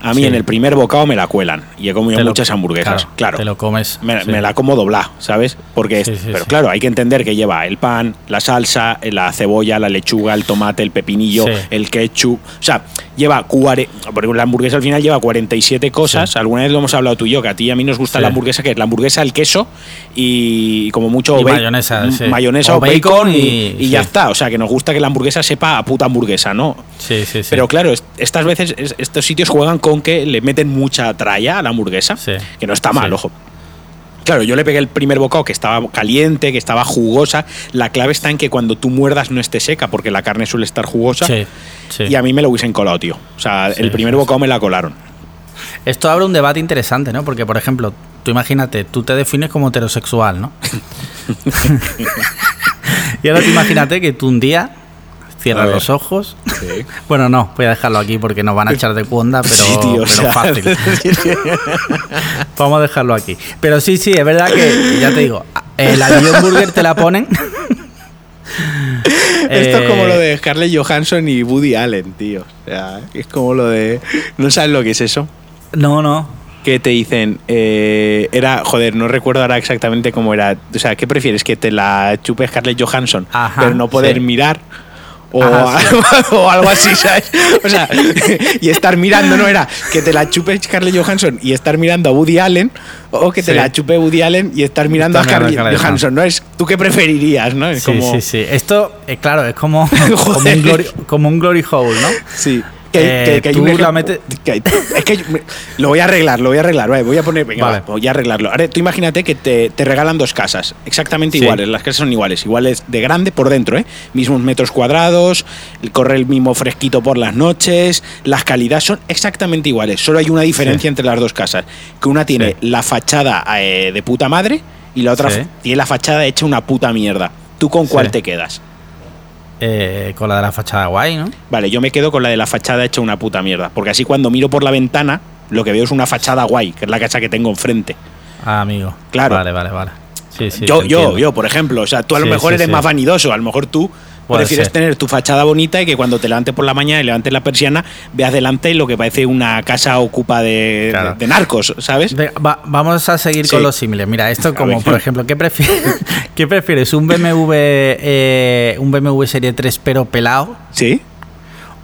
a mí en el primer bocado me la cuelan y he comido muchas hamburguesas. Claro, Te lo comes. Me, la como doblada, ¿sabes? Porque pero claro, hay que entender que lleva el pan, la salsa, la cebolla, la lechuga, el tomate, el pepinillo, el ketchup. O sea, lleva cuare, porque la hamburguesa al final lleva 47 cosas. Alguna vez lo hemos hablado tú y yo, que a ti y a mí nos gusta la hamburguesa, que es la hamburguesa, el queso y como mucho mayonesa, mayonesa o, bacon, y, ya está. O sea, que nos gusta que la hamburguesa sepa a puta hamburguesa, ¿no? Sí, sí, sí. Pero claro, estas veces estos sitios juegan con con que le meten mucha tralla a la hamburguesa, que no está mal, ojo. Claro, yo le pegué el primer bocado que estaba caliente, que estaba jugosa. La clave está en que cuando tú muerdas no esté seca, porque la carne suele estar jugosa. Y a mí me lo hubiesen colado, tío. O sea, el primer bocado me la colaron. Esto abre un debate interesante, ¿no? Porque, por ejemplo, tú imagínate, tú te defines como heterosexual, ¿no? [LAUGHS] [LAUGHS] y ahora tú imagínate que tú un día Cierra los ojos. [LAUGHS] bueno, no, voy a dejarlo aquí porque nos van a echar de cuonda, pero, fácil. [LAUGHS] [LAUGHS] Vamos a dejarlo aquí. Pero sí, sí, es verdad que, ya te digo, el avión burger te la ponen. Esto es como lo de Scarlett Johansson y Woody Allen, tío. O sea, es como lo de. ¿No sabes lo que es eso? No, no. Que te dicen, eh, era, joder, no recuerdo ahora exactamente cómo era. O sea, ¿qué prefieres? ¿Que te la chupe Scarlett Johansson, pero no poder mirar? O, [LAUGHS] o, algo así, ¿sabes? O sea, [LAUGHS] y estar mirando, no era que te la chupe Scarlett Johansson y estar mirando a Woody Allen, o que te la chupe Woody Allen y estar mirando a Scarlett Johansson, ¿no? Es tú qué preferirías, ¿no? sí, sí, sí. Esto, eh, claro, es como, [LAUGHS] como, un glory, como un glory hole, ¿no? Sí. Que, Eh, que hay tú la metes- es que me- lo voy a arreglar, lo voy a arreglar. vale, voy a poner, venga, Vale. va, voy a arreglarlo. Ahora, tú imagínate que te, te regalan dos casas, exactamente Sí. iguales. Las casas son iguales, iguales de grande por dentro, ¿eh? Mismos metros cuadrados, el- corre el mismo fresquito por las noches, las calidades son exactamente iguales. Solo hay una diferencia Sí. entre las dos casas. Que una tiene Sí. la fachada eh, de puta madre y la otra tiene la fachada hecha una puta mierda. ¿Tú con cuál te quedas? Eh, con la de la fachada guay, ¿no? Vale, yo me quedo con la de la fachada hecha una puta mierda. Porque así cuando miro por la ventana, lo que veo es una fachada guay, que es la casa que tengo enfrente. Ah, amigo. Claro. Vale, vale, vale. Sí, sí. yo, yo, entiendo. yo, por ejemplo. O sea, tú a lo Sí, mejor eres más vanidoso. A lo mejor tú Puede prefieres ser. tener tu fachada bonita y que cuando te levantes por la mañana y levantes la persiana, veas delante lo que parece una casa ocupa de, Claro. de- de narcos, ¿sabes? Va- vamos a seguir Sí. con los símiles. Mira, esto como por ejemplo, ¿qué prefieres? [LAUGHS] ¿Qué prefieres? ¿Un BMW eh, un BMW Serie 3 pero pelado Sí.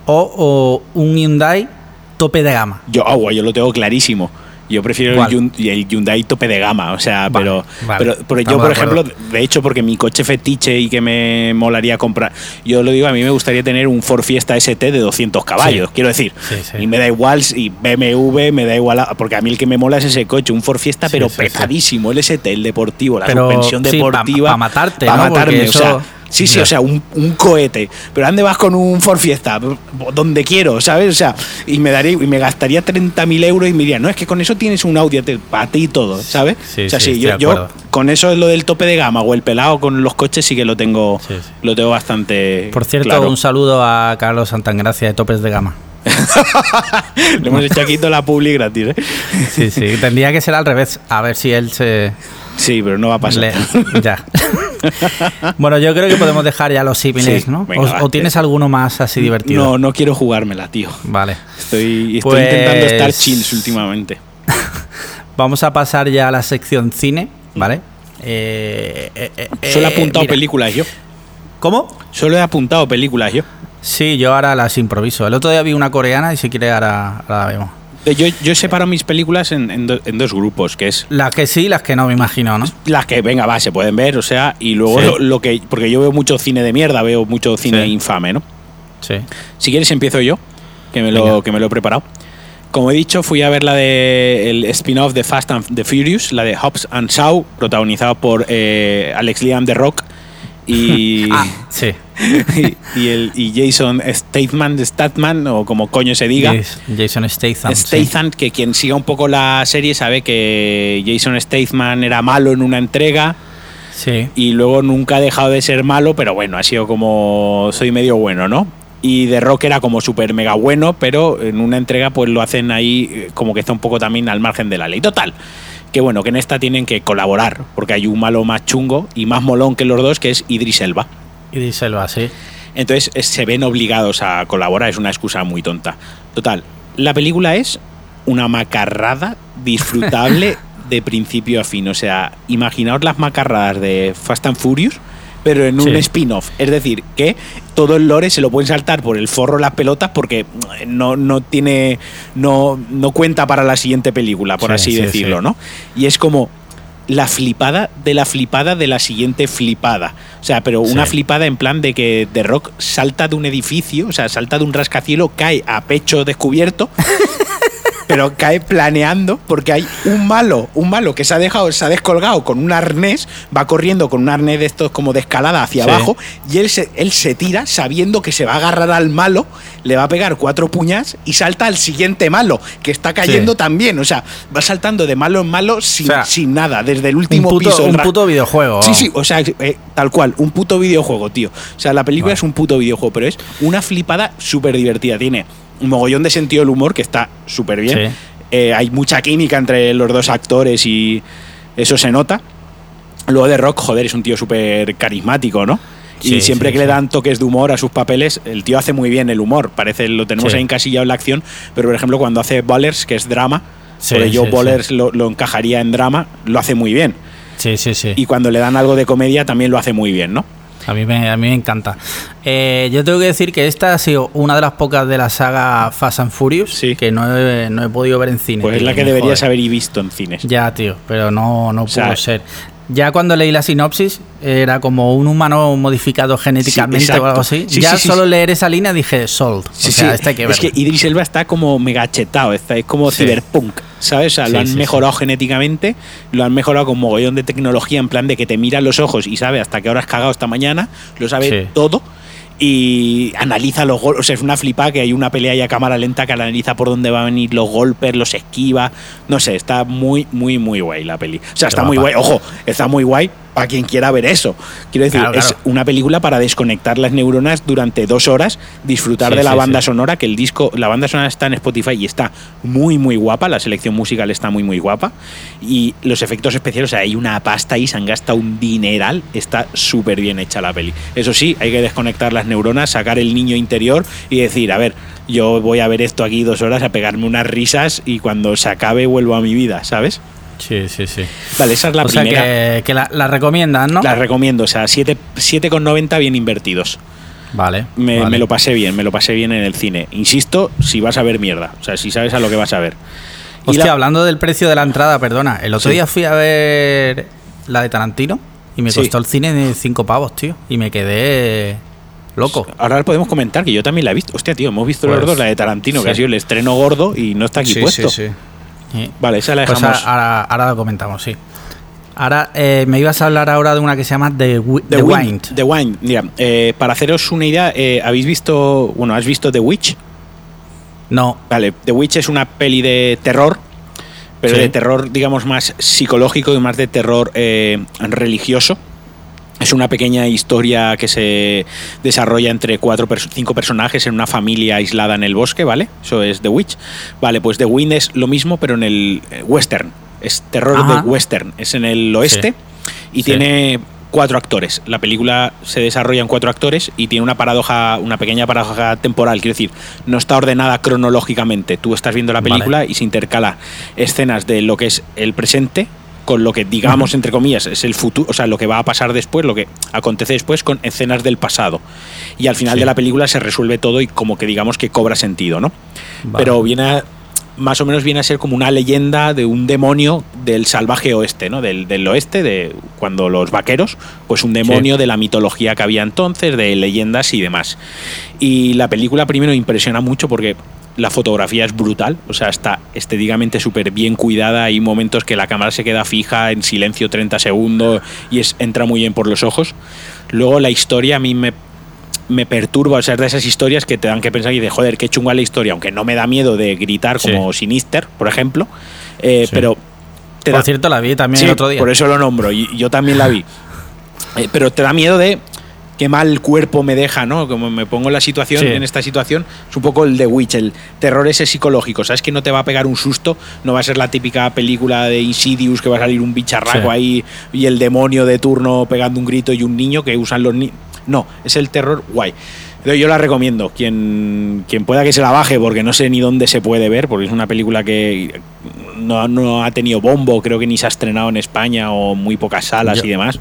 o, o un Hyundai tope de gama? Yo, agua, yo lo tengo clarísimo. Yo prefiero el, ¿Cuál? Hyun- el Hyundai tope de gama, o sea, Vale, pero, vale. pero, pero yo, por acuerdo. ejemplo, de hecho, porque mi coche fetiche y que me molaría comprar, yo lo digo, a mí me gustaría tener un Ford Fiesta ST de 200 caballos, Sí. quiero decir, Sí, sí. y me da igual si BMW, me da igual, a- porque a mí el que me mola es ese coche, un Ford Fiesta, pero pesadísimo, el ST, el deportivo, la Pero, suspensión deportiva. pa matarte, pa ¿no? matarme, o sea, Sí, sí, o sea, un, un cohete. Pero ¿dónde vas con un Ford Fiesta? Donde quiero, ¿sabes? O sea, y me daría, y me gastaría 30.000 euros y me diría, no, es que con eso tienes un Audi para ti y todo, ¿sabes? Sí, o sea, sí, yo, con eso es lo del tope de gama o el pelado con los coches sí que lo tengo, Sí, sí. lo tengo bastante. Por cierto, claro. un saludo a Carlos Santangracia de Topes de Gama. [LAUGHS] Le hemos hecho aquí toda la publi gratis, ¿eh? Sí, sí, tendría que ser al revés, a ver si él se... Sí, pero no va a pasar. le- [LAUGHS] ya. bueno, yo creo que podemos dejar ya los símiles, Sí, ¿no? venga, O- tienes alguno más así divertido? No, no quiero jugármela, tío. Vale. Estoy, estoy Pues- intentando estar chills últimamente. [LAUGHS] Vamos a pasar ya a la sección cine, ¿vale? Eh, eh, eh, Solo he eh, apuntado mira. películas yo. ¿Cómo? Solo he apuntado películas yo. Sí, yo ahora las improviso. El otro día vi una coreana y si quiere ahora, ahora la vemos. Yo, yo separo mis películas en, en do- en dos grupos, que es Las que sí y las que no, me imagino, ¿no? las que, venga, va, se pueden ver, o sea, y luego Sí. lo, lo que. Porque yo veo mucho cine de mierda, veo mucho cine Sí. infame, ¿no? Sí. Si quieres, empiezo yo, que me, lo, Venga. que me lo he preparado. Como he dicho, fui a ver la de el spin-off de Fast and the Furious, la de Hobbs and Shaw, protagonizado por eh, Alex Liam de Rock y, [LAUGHS] Ah, sí. [LAUGHS] y, y el, y Jason Statham, Statham, o como coño se diga. Jas- Jason Statham. sí. Statham, que quien siga un poco la serie sabe que Jason Statham era malo en una entrega Sí. y luego nunca ha dejado de ser malo, pero bueno, ha sido como soy medio bueno, ¿no? Y The Rock era como súper mega bueno, pero en una entrega pues lo hacen ahí eh, como que está un poco también al margen de la ley. Total, que bueno, que en esta tienen que colaborar, porque hay un malo más chungo y más molón que los dos, que es Idris Elba. Y díselo así. Entonces eh, se ven obligados a colaborar, es una excusa muy tonta. Total, la película es una macarrada disfrutable [LAUGHS] de principio a fin. O sea, imaginaos las macarradas de Fast and Furious, pero en un Sí. spin-off. Es decir, que todo el lore se lo pueden saltar por el forro las pelotas porque no, no tiene. No, no cuenta para la siguiente película, por Sí, así sí, decirlo, sí. ¿no? Y es como la flipada de la flipada de la siguiente flipada. O sea, pero una Sí. flipada en plan de que The Rock salta de un edificio, o sea, salta de un rascacielo, cae a pecho descubierto. [LAUGHS] Pero cae planeando porque hay un malo, un malo que se ha dejado, se ha descolgado con un arnés, va corriendo con un arnés de estos como de escalada hacia Sí. abajo y él se, él se tira sabiendo que se va a agarrar al malo, le va a pegar cuatro puñas y salta al siguiente malo que está cayendo Sí. también. O sea, va saltando de malo en malo sin, O sea, sin nada, desde el Un último puto, piso. un puto videojuego. Sí, sí, o sea, eh, tal cual, un puto videojuego, tío. O sea, la película es un puto videojuego, pero es una flipada súper divertida. Tiene un mogollón de sentido del humor que está súper bien. Sí. Eh, hay mucha química entre los dos actores y eso se nota. Luego de Rock, joder, es un tío súper carismático, ¿no? Y siempre sí, que le dan toques de humor a sus papeles, el tío hace muy bien el humor. Parece, lo tenemos ahí encasillado en la acción, pero por ejemplo, cuando hace Ballers, que es drama, porque yo Ballers Lo, lo encajaría en drama, lo hace muy bien. Sí, sí, sí. Y cuando le dan algo de comedia, también lo hace muy bien, ¿no? A mí me, a mí me encanta. Eh, yo tengo que decir que esta ha sido una de las pocas de la saga Fast and Furious Sí. que no he, no he podido ver en cine. Pues es la que deberías jode. haber visto en cines. Ya, tío, pero no, no sea, pudo ser. Ya cuando leí la sinopsis, era como un humano modificado genéticamente o algo así. ya solo leer esa línea dije, sold. Sí, sí. Es que Idris Elba está como megachetado, está, es como cyberpunk, ¿sabes? O sea, lo han mejorado genéticamente, lo han mejorado con mogollón de tecnología, en plan de que te mira los ojos y sabe hasta qué hora has cagado esta mañana, lo sabe todo y analiza los golpes. O sea, es una flipa que hay una pelea y a cámara lenta que analiza por dónde van a venir los golpes, los esquiva. No sé, está muy, muy, muy guay la peli. O sea, está muy guay. Ojo, está muy guay para quien quiera ver eso. Quiero decir, es una película para desconectar las neuronas durante dos horas, disfrutar de la banda sonora, que el disco, la banda sonora está en Spotify y está muy, muy guapa, la selección musical está muy, muy guapa. Y los efectos especiales, o sea, hay una pasta y se han gastado un dineral, está súper bien hecha la peli. Eso sí, hay que desconectar las neuronas, sacar el niño interior y decir, a ver, yo voy a ver esto aquí dos horas, a pegarme unas risas y cuando se acabe vuelvo a mi vida, ¿sabes? Sí, sí, sí. Vale, esa es la primera. Sea que, la, la, recomiendan, ¿no? La recomiendo, o sea, 7,90 bien invertidos. Vale me, me, lo pasé bien, me lo pasé bien en el cine. Insisto, si vas a ver mierda, o sea, si sabes a lo que vas a ver. Hostia, hablando del precio de la entrada, perdona, el otro día fui a ver la de Tarantino y me costó el cine de 5 pavos, tío, y me quedé loco. Ahora podemos comentar que yo también la he visto. Hostia, tío, hemos visto los pues dos, la de Tarantino, que ha sido el estreno gordo y no está aquí puesto. Sí, sí. Vale, esa la pues ahora, lo comentamos, sí. Ahora, eh, me ibas a hablar ahora de una que se llama The, The, Wind. The Wind, mira, eh, para haceros una idea, eh, ¿habéis visto, bueno, has visto The Witch? No. Vale, The Witch es una peli de terror, pero de terror, digamos, más psicológico y más de terror religioso. Es una pequeña historia que se desarrolla entre cuatro, cinco personajes en una familia aislada en el bosque, ¿vale? Eso es The Witch. Vale, pues The Wind es lo mismo, pero en el eh, western. Es terror de western. Es en el oeste y tiene cuatro actores. La película se desarrolla en cuatro actores y tiene una paradoja, una pequeña paradoja temporal. Quiero decir, no está ordenada cronológicamente. Tú estás viendo la película y se intercala escenas de lo que es el presente, con lo que digamos entre comillas es el futuro, o sea, lo que va a pasar después, lo que acontece después con escenas del pasado. Y al final de la película se resuelve todo y como que digamos que cobra sentido, ¿no? Pero viene más o menos viene a ser como una leyenda de un demonio del salvaje oeste, ¿no? Del, del oeste, de cuando los vaqueros, pues un demonio de la mitología que había entonces, de leyendas y demás. Y la película primero impresiona mucho porque la fotografía es brutal, o sea, está estéticamente súper bien cuidada. Hay momentos que la cámara se queda fija en silencio 30 segundos y es, entra muy bien por los ojos. Luego la historia a mí me, me perturba, o sea, de esas historias que te dan que pensar y de joder, qué chunga la historia, aunque no me da miedo de gritar como Sinister, por ejemplo, eh, pero... Te por cierto, la vi también el otro día. Por eso lo nombro, y yo también la vi. Eh, pero te da miedo de qué mal cuerpo me deja, ¿no? Como me pongo en la situación, en esta situación, es un poco el de Witch, el terror ese psicológico. Sabes que no te va a pegar un susto, no va a ser la típica película de Insidious que va a salir un bicharraco ahí y el demonio de turno pegando un grito y un niño que usan los niños. No, es el terror guay. Yo la recomiendo. Quien, quien pueda que se la baje, porque no sé ni dónde se puede ver, porque es una película que no, ha tenido bombo, creo que ni se ha estrenado en España o muy pocas salas y demás.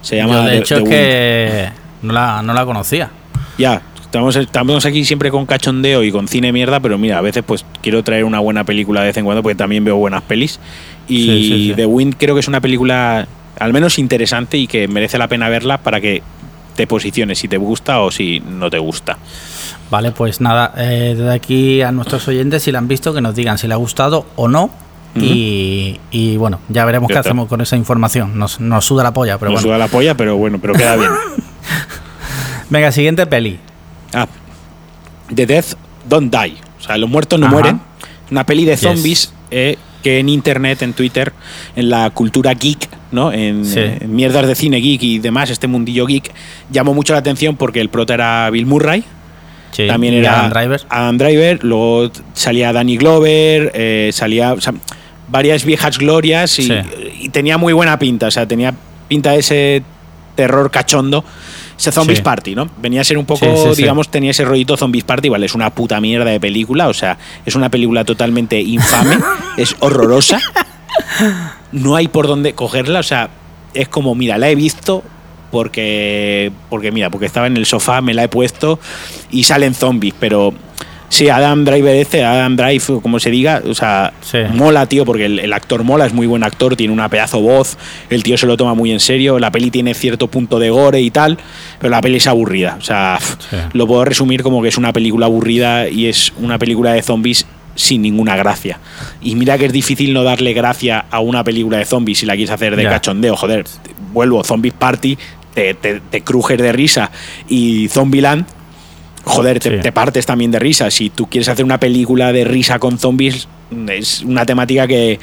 se llama. de hecho, que no la, no la conocía. Ya, estamos, estamos aquí siempre con cachondeo y con cine mierda, pero mira, a veces pues quiero traer una buena película de vez en cuando porque también veo buenas pelis. Y The Wind creo que es una película al menos interesante y que merece la pena verla para que te posiciones si te gusta o si no te gusta. Vale, pues nada, eh, desde aquí a nuestros oyentes, si la han visto, que nos digan si le ha gustado o no. y, bueno, ya veremos qué hacemos con esa información. Nos, nos suda la polla, pero nos bueno. suda la polla, pero bueno, pero queda bien. [LAUGHS] Venga, siguiente peli. Ah, The Death Don't Die. O sea, los muertos no mueren. Una peli de zombies eh, que en internet, en Twitter, en la cultura geek, ¿no? En, mierdas de cine geek y demás, este mundillo geek, llamó mucho la atención porque el prota era Bill Murray. También era Adam Driver. Adam Driver. Luego salía Danny Glover, eh, salía varias viejas glorias y, y tenía muy buena pinta. O sea, tenía pinta de ese terror cachondo ese Zombies Party, ¿no? Venía a ser un poco, digamos, tenía ese rollito Zombies Party, vale, es una puta mierda de película, o sea, es una película totalmente infame, [LAUGHS] es horrorosa, no hay por dónde cogerla, o sea, es como, mira, la he visto porque, porque mira, porque estaba en el sofá, me la he puesto y salen zombies, pero Sí, Adam Driver este, Adam Drive, como se diga, o sea, Sí. mola, tío, porque el, el actor mola, es muy buen actor, tiene una pedazo voz, el tío se lo toma muy en serio, la peli tiene cierto punto de gore y tal, pero la peli es aburrida, o sea, Sí. lo puedo resumir como que es una película aburrida y es una película de zombies sin ninguna gracia. Y mira que es difícil no darle gracia a una película de zombies si la quieres hacer de cachondeo, joder, vuelvo, Zombies Party, te, te, te crujes de risa y Zombieland joder, te, Sí. te partes también de risa. Si tú quieres hacer una película de risa con zombies, es una temática que,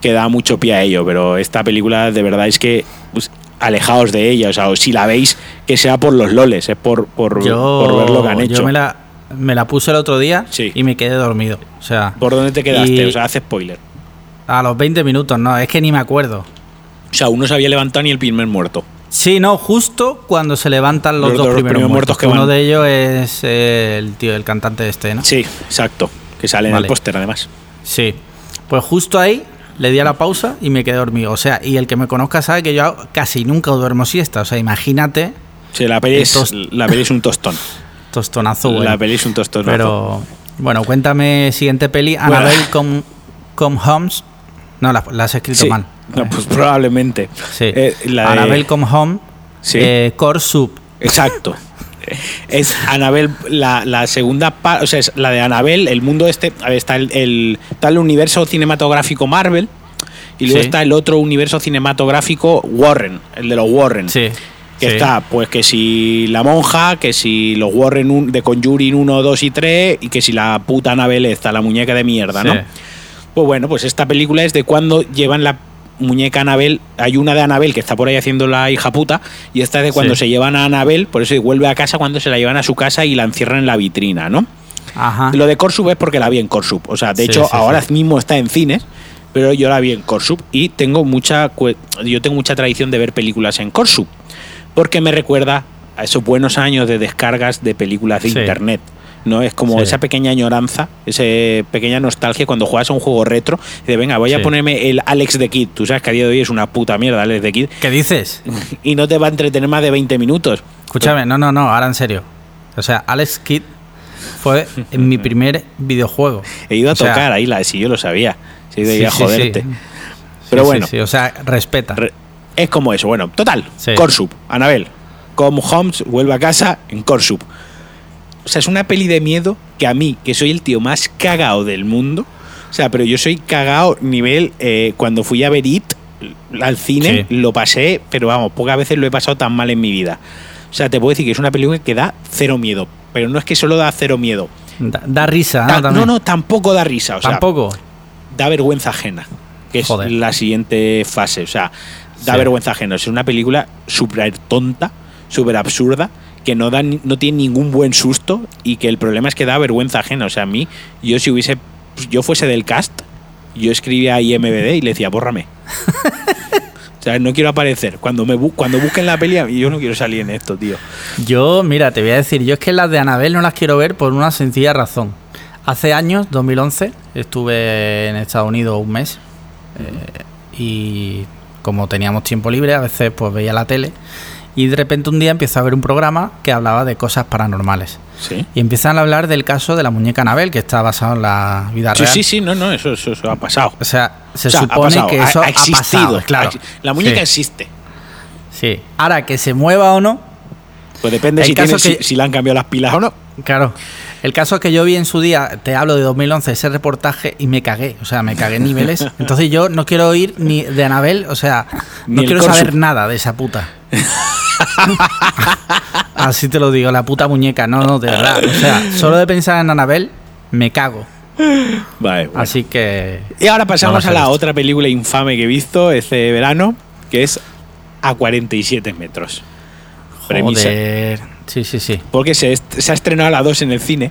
que da mucho pie a ello, pero esta película de verdad es que pues, alejaos de ella, o sea, o si la veis, que sea por los loles, es por, por, Yo, por ver lo que han hecho. yo me la, me la puse el otro día Sí. y me quedé dormido. O sea, ¿Por dónde te quedaste? Y- O sea, hace spoiler. a los 20 minutos, no, es que ni me acuerdo. O sea, uno se había levantado ni el primer muerto. Sí, no, justo cuando se levantan los, Los dos dos primeros, primeros muertos. que Uno van. de ellos es eh, el tío, el cantante este, ¿no? Sí, exacto. Que sale en el póster, además. Sí. Pues justo ahí le di a la pausa y me quedé dormido. O sea, y el que me conozca sabe que yo casi nunca duermo siesta. O sea, imagínate, Sí, la peli, es, la peli es un tostón. [LAUGHS] tostonazo bueno. La peli es un tostón. Pero, bueno, cuéntame siguiente peli. Annabelle com, com Homes. No, la, la has escrito Sí. mal. No, pues probablemente. Sí. Eh, la de- Annabelle com Home. Sí. eh, Core Soup. Exacto. [LAUGHS] Es Anabel, la, la segunda parte, o sea, es la de Anabel, el mundo este, a ver, está el, el- está el universo cinematográfico Marvel y luego Sí. está el otro universo cinematográfico Warren, el de los Warren. Sí. Que sí. está, pues que si la monja, que si los Warren un- de Conjuring 1, 2 y 3 y que si la puta Anabel está, la muñeca de mierda. ¿no? Pues bueno, pues esta película es de cuando llevan la muñeca Anabel. Hay una de Anabel que está por ahí haciendo la hija puta, y esta es de cuando Sí. se llevan a Anabel, por eso vuelve a casa cuando se la llevan a su casa y la encierran en la vitrina, ¿no? Ajá. Lo de Corsup es porque la vi en Corsup. O sea, de Sí, hecho, sí, ahora mismo está en cines, pero yo la vi en Corsup y tengo mucha yo tengo mucha tradición de ver películas en Corsup, porque me recuerda a esos buenos años de descargas de películas de internet. ¿No? Es como Sí. esa pequeña añoranza, esa pequeña nostalgia cuando juegas a un juego retro y de venga, voy a ponerme el Alex the Kid. Tú sabes que a día de hoy es una puta mierda Alex the Kid ¿Qué dices? [LAUGHS] y no te va a entretener más de 20 minutos. Escúchame, no, no, no, ahora en serio. O sea, Alex Kidd fue en mi [LAUGHS] primer videojuego. He ido a O sea, tocar ahí, la, si yo lo sabía. Si he ido sí, a joderte. sí. Pero bueno. o sea, respeta. Re- Es como eso. Bueno, total. Sí. Corsup, Anabel. Como Holmes vuelve a casa en Corsup. O sea, es una peli de miedo que a mí, que soy el tío más cagao del mundo, o sea, pero yo soy cagao nivel eh, cuando fui a ver It al cine, Sí. lo pasé, pero vamos, pocas veces lo he pasado tan mal en mi vida. O sea, te puedo decir que es una película que da cero miedo, pero no es que solo da cero miedo. Da, da risa, ¿no? no, tampoco da risa. O sea, Tampoco. da vergüenza ajena, que es Joder. la siguiente fase. O sea, da Sí. vergüenza ajena. Es una película súper tonta, súper absurda, que no, da, ni- no tiene ningún buen susto y que el problema es que da vergüenza ajena. O sea, a mí, yo si hubiese, yo fuese del cast, yo escribía IMBD y le decía, bórrame. [LAUGHS] o sea, no quiero aparecer. Cuando me bu- cuando busquen la peli, yo no quiero salir en esto, tío. Yo, mira, te voy a decir, yo es que las de Anabel no las quiero ver por una sencilla razón. Hace años, 2011, estuve en Estados Unidos un mes eh, y como teníamos tiempo libre, a veces pues veía la tele y de repente un día empiezo a ver un programa que hablaba de cosas paranormales. Sí. Y empiezan a hablar del caso de la muñeca Anabel, que está basado en la vida Sí, real. sí, sí, no, no, eso, eso, eso ha pasado. O sea, se O sea, ha supone que eso ha, ha, existido. pasado, claro. La muñeca Sí, existe. sí. Ahora, que se mueva o no, Pues depende si, tiene- que- si, si le han cambiado las pilas o no. Claro. El caso es que yo vi en su día, te hablo de 2011, ese reportaje y me cagué. O sea, me cagué en niveles. [LAUGHS] Entonces yo no quiero oír ni de Anabel, o sea, no quiero saber nada de esa puta. [LAUGHS] [LAUGHS] Así te lo digo, la puta muñeca. No, no, de verdad. O sea, solo de pensar en Anabel, me cago. Vale, bueno. Así que. Y ahora pasamos No a la otra película infame que he visto este verano, que es A 47 metros. Premisa. Joder. Sí, sí, sí. Porque se, ha estrenado la 2 en el cine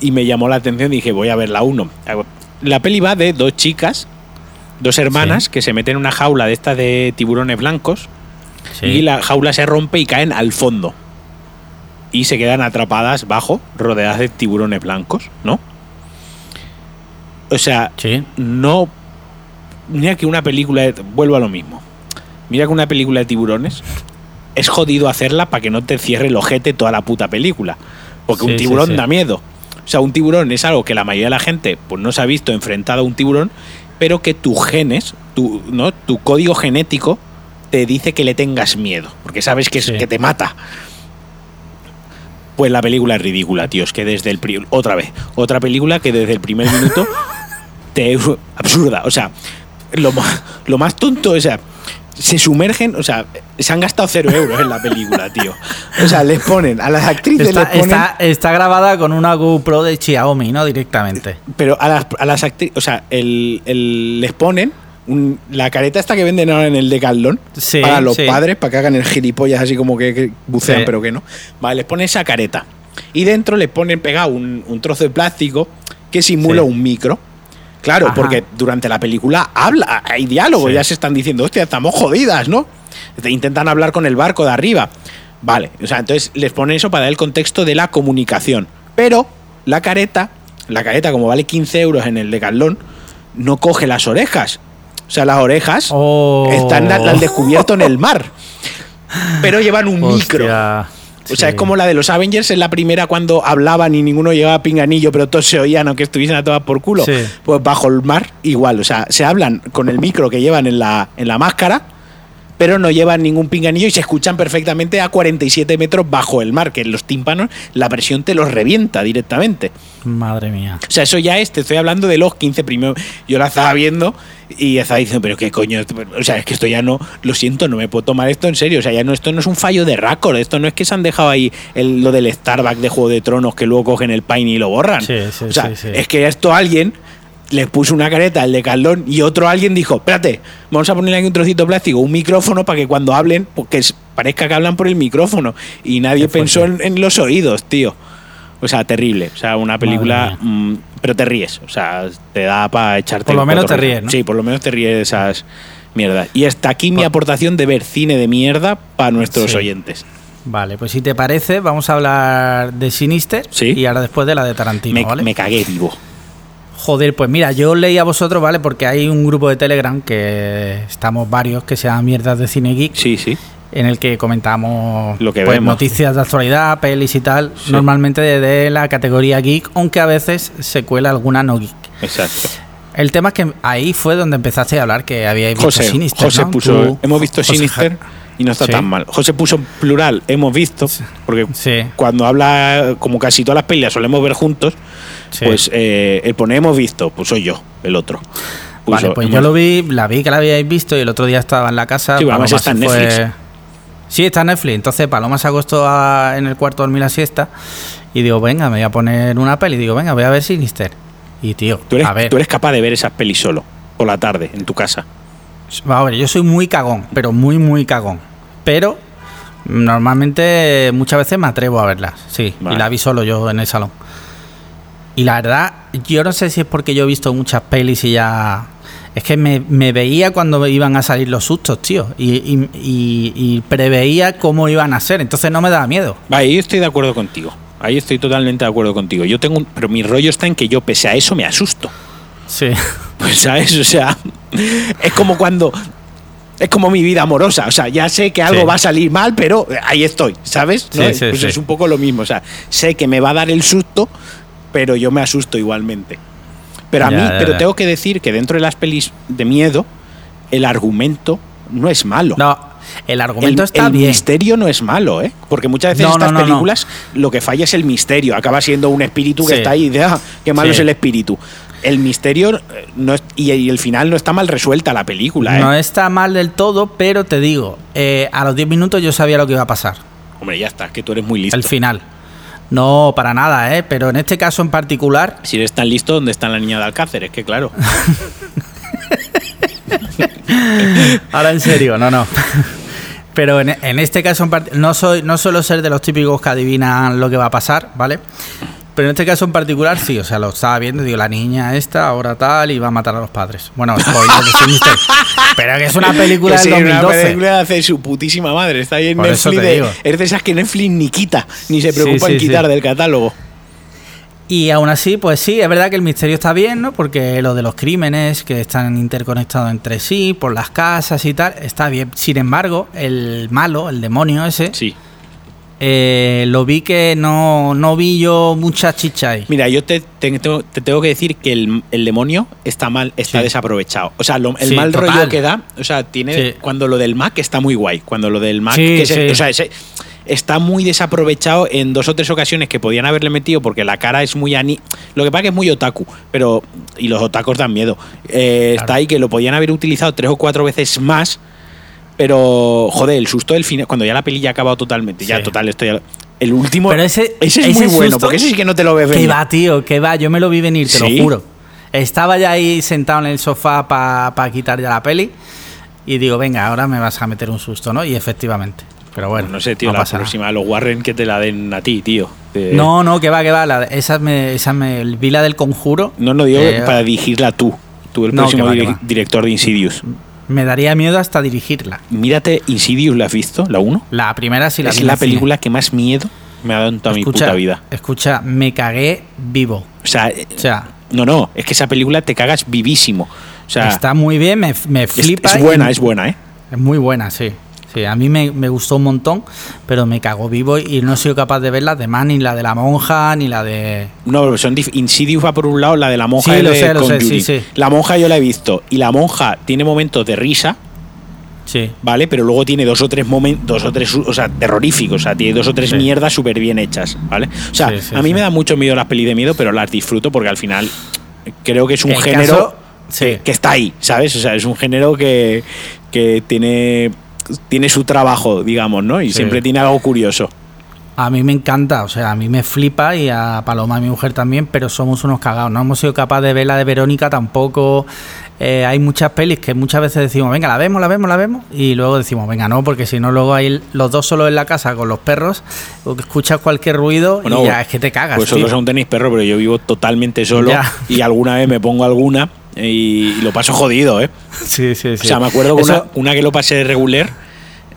y me llamó la atención y dije, voy a ver la 1. La peli va de dos chicas, dos hermanas, Sí. que se meten en una jaula de estas de tiburones blancos sí. y la jaula se rompe y caen al fondo. Y se quedan atrapadas bajo, rodeadas de tiburones blancos, ¿no? O sea, Sí. no. Mira que una película. De, vuelvo a lo mismo. Mira que una película de tiburones es jodido hacerla para que no te cierre el ojete toda la puta película. Porque Sí, un tiburón sí. da miedo. O sea, un tiburón es algo que la mayoría de la gente pues, no se ha visto enfrentado a un tiburón, pero que tus genes, tu, ¿no? tu código genético, te dice que le tengas miedo, porque sabes que, es, Sí. que te mata. Pues la película es ridícula, tío. Es que desde el. Otra vez. Otra película que desde el primer minuto. [LAUGHS] te, absurda. O sea, lo, ma- lo más tonto, o sea. Se sumergen, o sea, se han gastado cero euros en la película, tío. O sea, les ponen a las actrices, Está, les ponen. está- está grabada con una GoPro de Xiaomi, ¿no? Directamente. Pero a las, a las actrices, o sea, el, el- les ponen un- la careta esta que venden ahora en el Decathlon Sí, para los sí. padres, para que hagan el gilipollas así como que, que bucean, Sí. pero que no. Vale, les ponen esa careta. Y dentro les ponen pegado un, un trozo de plástico que simula un micro. Claro, Ajá. porque durante la película habla, hay diálogo, ya se están diciendo, hostia, estamos jodidas, ¿no? Te Intentan hablar con el barco de arriba. Vale, o sea, entonces les ponen eso para dar el contexto de la comunicación. Pero la careta, la careta como vale 15 euros en el Decathlon, no coge las orejas. O sea, las orejas Oh. están al, al descubierto en el mar. Pero llevan un micro. O sea, sí. es como la de los Avengers en la primera cuando hablaban y ninguno llevaba pinganillo, pero todos se oían aunque estuviesen a todas por culo. Sí. Pues bajo el mar, igual. O sea, se hablan con el micro que llevan en la, en la máscara, pero no llevan ningún pinganillo y se escuchan perfectamente a 47 metros bajo el mar, que en los tímpanos la presión te los revienta directamente. Madre mía. O sea, eso ya es, te estoy hablando de los 15 primeros. Yo la estaba viendo y estaba diciendo, pero qué coño, o sea, es que esto ya no, lo siento, no me puedo tomar esto en serio. O sea, ya no, esto no es un fallo de récord, esto no es que se han dejado ahí el- lo del Starbucks de Juego de Tronos que luego cogen el pain y lo borran. Sí, sí, o sea, sí, sí. es que esto alguien les puso una careta al de Carlón y otro alguien dijo, espérate, vamos a ponerle aquí un trocito de plástico, un micrófono para que cuando hablen, porque es- parezca que hablan por el micrófono. Y nadie pensó en, en los oídos, tío. O sea, terrible. O sea, una película. mm, pero te ríes. O sea, te da para echarte. Por lo menos te ríes, ¿no? Sí, por lo menos te ríes de esas mierdas. Y hasta aquí mi Por- aportación de ver cine de mierda para nuestros Sí. oyentes. Vale, pues si te parece, vamos a hablar de Sinister Sí. y ahora después de la de Tarantino, Me, ¿vale? me cagué vivo. Joder, pues mira, yo leí a vosotros, ¿vale? Porque hay un grupo de Telegram que estamos varios que se llama Mierdas de Cine Geek, Sí, sí. en el que comentamos Lo que pues, vemos. noticias de actualidad, pelis y tal, Sí. normalmente de, de la categoría geek, aunque a veces se cuela alguna no geek. Exacto. El tema es que ahí fue donde empezaste a hablar que habíais visto José, Sinister, José ¿no? puso. Tú- hemos visto José Sinister Ja- y no está Sí. tan mal. José puso plural, hemos visto. Porque Sí, cuando habla, como casi todas las pelis solemos ver juntos, sí. pues eh, el pone hemos visto, pues soy yo, el otro. Vale, Puso, pues yo lo vi, la vi que la habíais visto y el otro día estaba en la casa. Sí, además está en fue- Netflix. Sí, está en Netflix. Entonces Paloma se acostó a- en el cuarto a dormir la siesta y digo, venga, me voy a poner una peli. Digo, venga, voy a ver Sinister. Y tío, Tú eres, a ver, tú eres capaz de ver esas pelis solo, por la tarde, en tu casa. va, a ver, yo soy muy cagón, pero muy, muy cagón. Pero normalmente muchas veces me atrevo a verlas, sí. Vale. Y la vi solo yo en el salón. Y la verdad, yo no sé si es porque yo he visto muchas pelis y ya... Es que me, me veía cuando iban a salir los sustos, tío. Y, y- y- y preveía cómo iban a ser. Entonces no me daba miedo. Vale, ahí estoy de acuerdo contigo. Ahí estoy totalmente de acuerdo contigo. Yo tengo un- pero mi rollo está en que yo, pese a eso, me asusto. Sí. [LAUGHS] Pues, ¿sabes? O sea, es como cuando. Es como mi vida amorosa. O sea, ya sé que algo Sí. va a salir mal, pero ahí estoy, ¿sabes? ¿No? Sí, sí, pues es un poco lo mismo. O sea, sé que me va a dar el susto, pero yo me asusto igualmente. Pero a Ya, mí, ya, pero ya. tengo que decir que dentro de las pelis de miedo, el argumento no es malo. No, el el, argumento está el bien. misterio no es malo, ¿eh? Porque muchas veces No, estas no, no, no. películas lo que falla es el misterio. Acaba siendo un espíritu que Sí. está ahí y dice, ah, qué malo Sí. es el espíritu. El misterio eh, no es- y, y el final no está mal resuelta la película, ¿eh? No está mal del todo, pero te digo, eh, a los 10 minutos yo sabía lo que iba a pasar. Hombre, ya está, que tú eres muy listo. El final. No, para nada, ¿eh? Pero en este caso en particular, Si eres tan listo, ¿dónde está la niña de Alcácer? Es que claro. [LAUGHS] ahora en serio, no, no. [LAUGHS] Pero en, en este caso en no soy no suelo ser de los típicos que adivinan lo que va a pasar, ¿vale? Pero en este caso en particular sí, o sea, lo estaba viendo, digo, la niña esta, ahora tal, y va a matar a los padres. Bueno, spoiler. Pero que es una película Que del sí, una 2012. película hace su putísima madre. Está ahí en Por Netflix. de- es de esas que Netflix ni quita, ni se Sí, preocupa en sí, quitar sí. del catálogo. Y aún así, pues sí, es verdad que el misterio está bien, ¿no? Porque lo de los crímenes que están interconectados entre sí, por las casas y tal, está bien. Sin embargo, el malo, el demonio ese, Sí. Eh, lo vi que no, no vi yo mucha chicha ahí. Mira, yo te, te- tengo- te tengo que decir que el, el demonio está mal, está Sí. desaprovechado. O sea, lo- el Sí, mal total. rollo que da, o sea, tiene Sí. cuando lo del Mac está muy guay. Cuando lo del Mac, que se- o sea, está muy desaprovechado en dos o tres ocasiones que podían haberle metido porque la cara es muy ani. Lo que pasa que es muy otaku, pero. Y los otakus dan miedo. Eh, Claro. Está ahí que lo podían haber utilizado tres o cuatro veces más. Pero, joder, el susto del final, cuando ya la peli ya ha acabado totalmente, ya total, esto ya- El último. Pero ese, es ese muy bueno, porque ese sí que no te lo ves Que venir. va, tío, que va. Yo me lo vi venir, te ¿Sí? lo juro. Estaba ya ahí sentado en el sofá para quitar ya la peli. Y digo, venga, ahora me vas a meter un susto, ¿no? Y efectivamente. Pero bueno, no sé, tío, la próxima, los Warren que te la den a ti, tío. No, no, que va, que va. La, esa me, esa me vi la del conjuro. No, no digo Eh, para dirigirla tú. Tú, el No, próximo que va, que director de Insidious. Me daría miedo hasta dirigirla. Mírate, Insidious, ¿la has visto? ¿La 1? La primera sí la es vi la cine. película que más miedo me ha dado en toda mi Escucha, puta vida. Escucha, me cagué vivo. O sea, O sea, no, no, es que esa película te cagas vivísimo. O sea, está muy bien, me, me flipa. es buena, es buena, ¿eh? Es muy buena, sí. Sí, a mí me, me gustó un montón, pero me cagó vivo y no he sido capaz de ver las demás, ni la de la monja, ni la de... No, son Insidious va por un lado, la de la monja Sí, lo de sé, lo sé, sí, sí. La monja yo la he visto. Y la monja tiene momentos de risa, Sí, ¿vale? Pero luego tiene dos o tres momentos, dos o tres, o sea, terroríficos, o sea, tiene dos o tres Sí. mierdas súper bien hechas, ¿vale? O sea, Sí, a mí me da mucho miedo las pelis de miedo, pero las disfruto porque al final creo que es un El género caso- que, que está ahí, ¿sabes? O sea, es un género que, que tiene, tiene su trabajo, digamos, ¿no? Y Sí. siempre tiene algo curioso. a mí me encanta, o sea, a mí me flipa y a Paloma, mi mujer también, pero somos unos cagados. No hemos sido capaces de ver la de Verónica tampoco. Eh, hay muchas pelis que muchas veces decimos, venga, la vemos, la vemos, la vemos, y luego decimos, venga, no, porque si no, luego hay los dos solos en la casa con los perros, o que escuchas cualquier ruido Bueno, y ya es que te cagas. Pues tío. vosotros aún tenéis perro, pero yo vivo totalmente solo Ya. y alguna vez me pongo alguna y, lo paso jodido, ¿eh? Sí, sí, sí. O sea, me acuerdo que Eso- una, una que lo pasé regular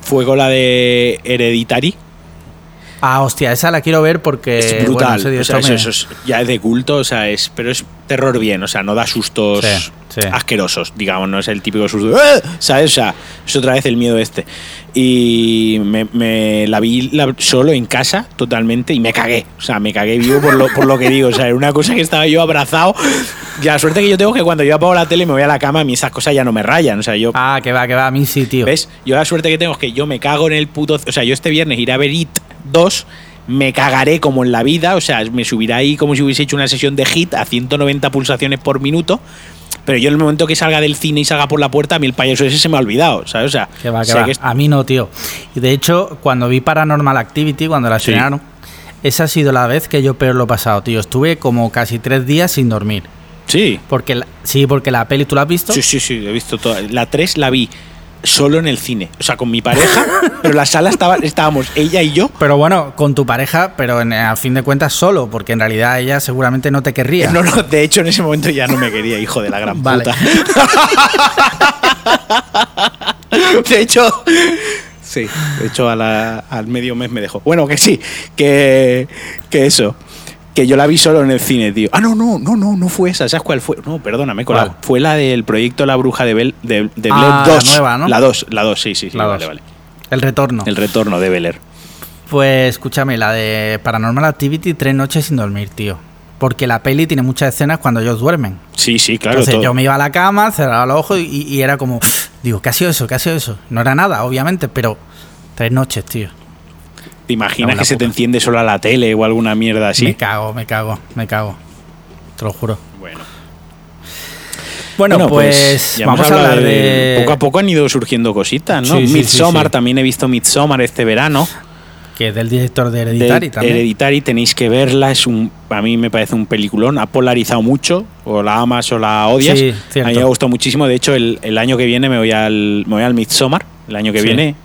fue con la de Hereditary. Ah, hostia, esa la quiero ver porque es brutal. o sea, eso, eso es- ya es de culto, o sea, es, pero es terror bien, o sea, no da sustos Sí, sí. asquerosos, digamos, no es el típico susto, ¡Ah! ¿sabes? O sea, es otra vez el miedo este. Y me, me la vi la- solo en casa totalmente y me cagué, o sea, me cagué vivo por lo, por lo que digo, o sea, era una cosa que estaba yo abrazado. Y la suerte que yo tengo es que cuando yo apago la tele y me voy a la cama, a mí esas cosas ya no me rayan, o sea, yo Ah, que va, que va, a mí sí, tío. ¿Ves? Yo la suerte que tengo es que yo me cago en el puto. O sea, yo este viernes iré a ver It 2, me cagaré como en la vida, o sea, me subirá ahí como si hubiese hecho una sesión de hit a 190 pulsaciones por minuto. Pero yo en el momento que salga del cine y salga por la puerta, a mí el payaso ese se me ha olvidado, ¿sabes? O sea, Que va, que sé va. que es- A mí no, tío. Y de hecho, cuando vi Paranormal Activity, cuando la Sí. estrenaron, esa ha sido la vez que yo peor lo he pasado, tío. Estuve como casi tres días sin dormir. Sí. Porque la- sí, porque la peli, ¿tú la has visto? Sí, sí, sí, he visto toda. La 3 la vi solo en el cine, o sea, con mi pareja, [LAUGHS] pero la sala estaba, estábamos ella y yo. Pero bueno, con tu pareja, pero en- a fin de cuentas solo, porque en realidad ella seguramente no te querría. No, no, de hecho en ese momento ya no me quería, hijo de la gran Vale. puta. [LAUGHS] de hecho, sí, de hecho a la- al medio mes me dejó. Bueno, que sí, que, que eso. Que yo la vi solo en el cine, tío. Ah, no, no, no, no, no fue esa. ¿Sabes cuál fue? No, perdóname, con la- fue la del proyecto La Bruja de Bel, de, de Ah, Blair la 2. nueva, ¿no? La 2, la 2, sí, sí, sí. La vale, vale. El retorno. El retorno de Beler. Pues escúchame, la de Paranormal Activity, tres noches sin dormir, tío. Porque la peli tiene muchas escenas cuando ellos duermen. Sí, sí, claro. Entonces todo. yo me iba a la cama, cerraba los ojos y, y era como, digo, ¿qué ha sido eso? ¿Qué ha sido eso? No era nada, obviamente, pero tres noches, tío. ¿Te imaginas que se te enciende solo la tele o alguna mierda así? Me cago, me cago, me cago. Te lo juro. Bueno. Bueno, pues, ya vamos a hablar de... Poco a poco han ido surgiendo cositas, ¿no? Sí, Midsommar, sí, sí. también he visto Midsommar este verano. Que es del director de De Hereditary también. Hereditary, tenéis que verla. Es un, a mí me parece un peliculón. Ha polarizado mucho. O la amas o la odias. Sí, a mí me ha gustado muchísimo. De hecho, el, el año que viene me voy al, me voy al Midsommar. El año que viene.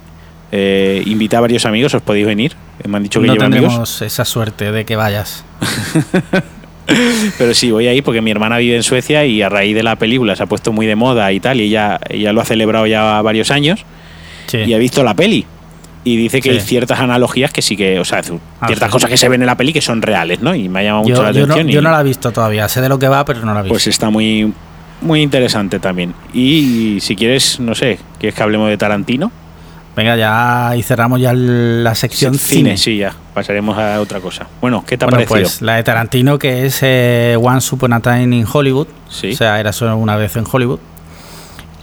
Eh, invité a varios amigos. ¿Os podéis venir? Me han dicho que no llevan amigos. tendremos esa suerte de que vayas. [LAUGHS] Pero sí, voy ahí porque mi hermana vive en Suecia y a raíz de la película se ha puesto muy de moda y tal. Y ella, ella lo ha celebrado ya varios años. Sí. y ha visto la peli. Y dice que Sí. hay ciertas analogías que sí que, o sea, ciertas Ah, sí. cosas que se ven en la peli que son reales, ¿no? Y me ha llamado mucho la yo no, atención. yo no la he visto todavía. Sé de lo que va, pero no la he visto. pues está muy, muy interesante también. Y si quieres, no sé, ¿quieres que hablemos de Tarantino? Venga, ya y cerramos ya la sección cine. Sí, ya. Pasaremos a otra cosa. Bueno, ¿qué te ha bueno, parecido? Pues la de Tarantino, que es eh, One Upon a Time in Hollywood. Sí. O sea, era solo una vez en Hollywood.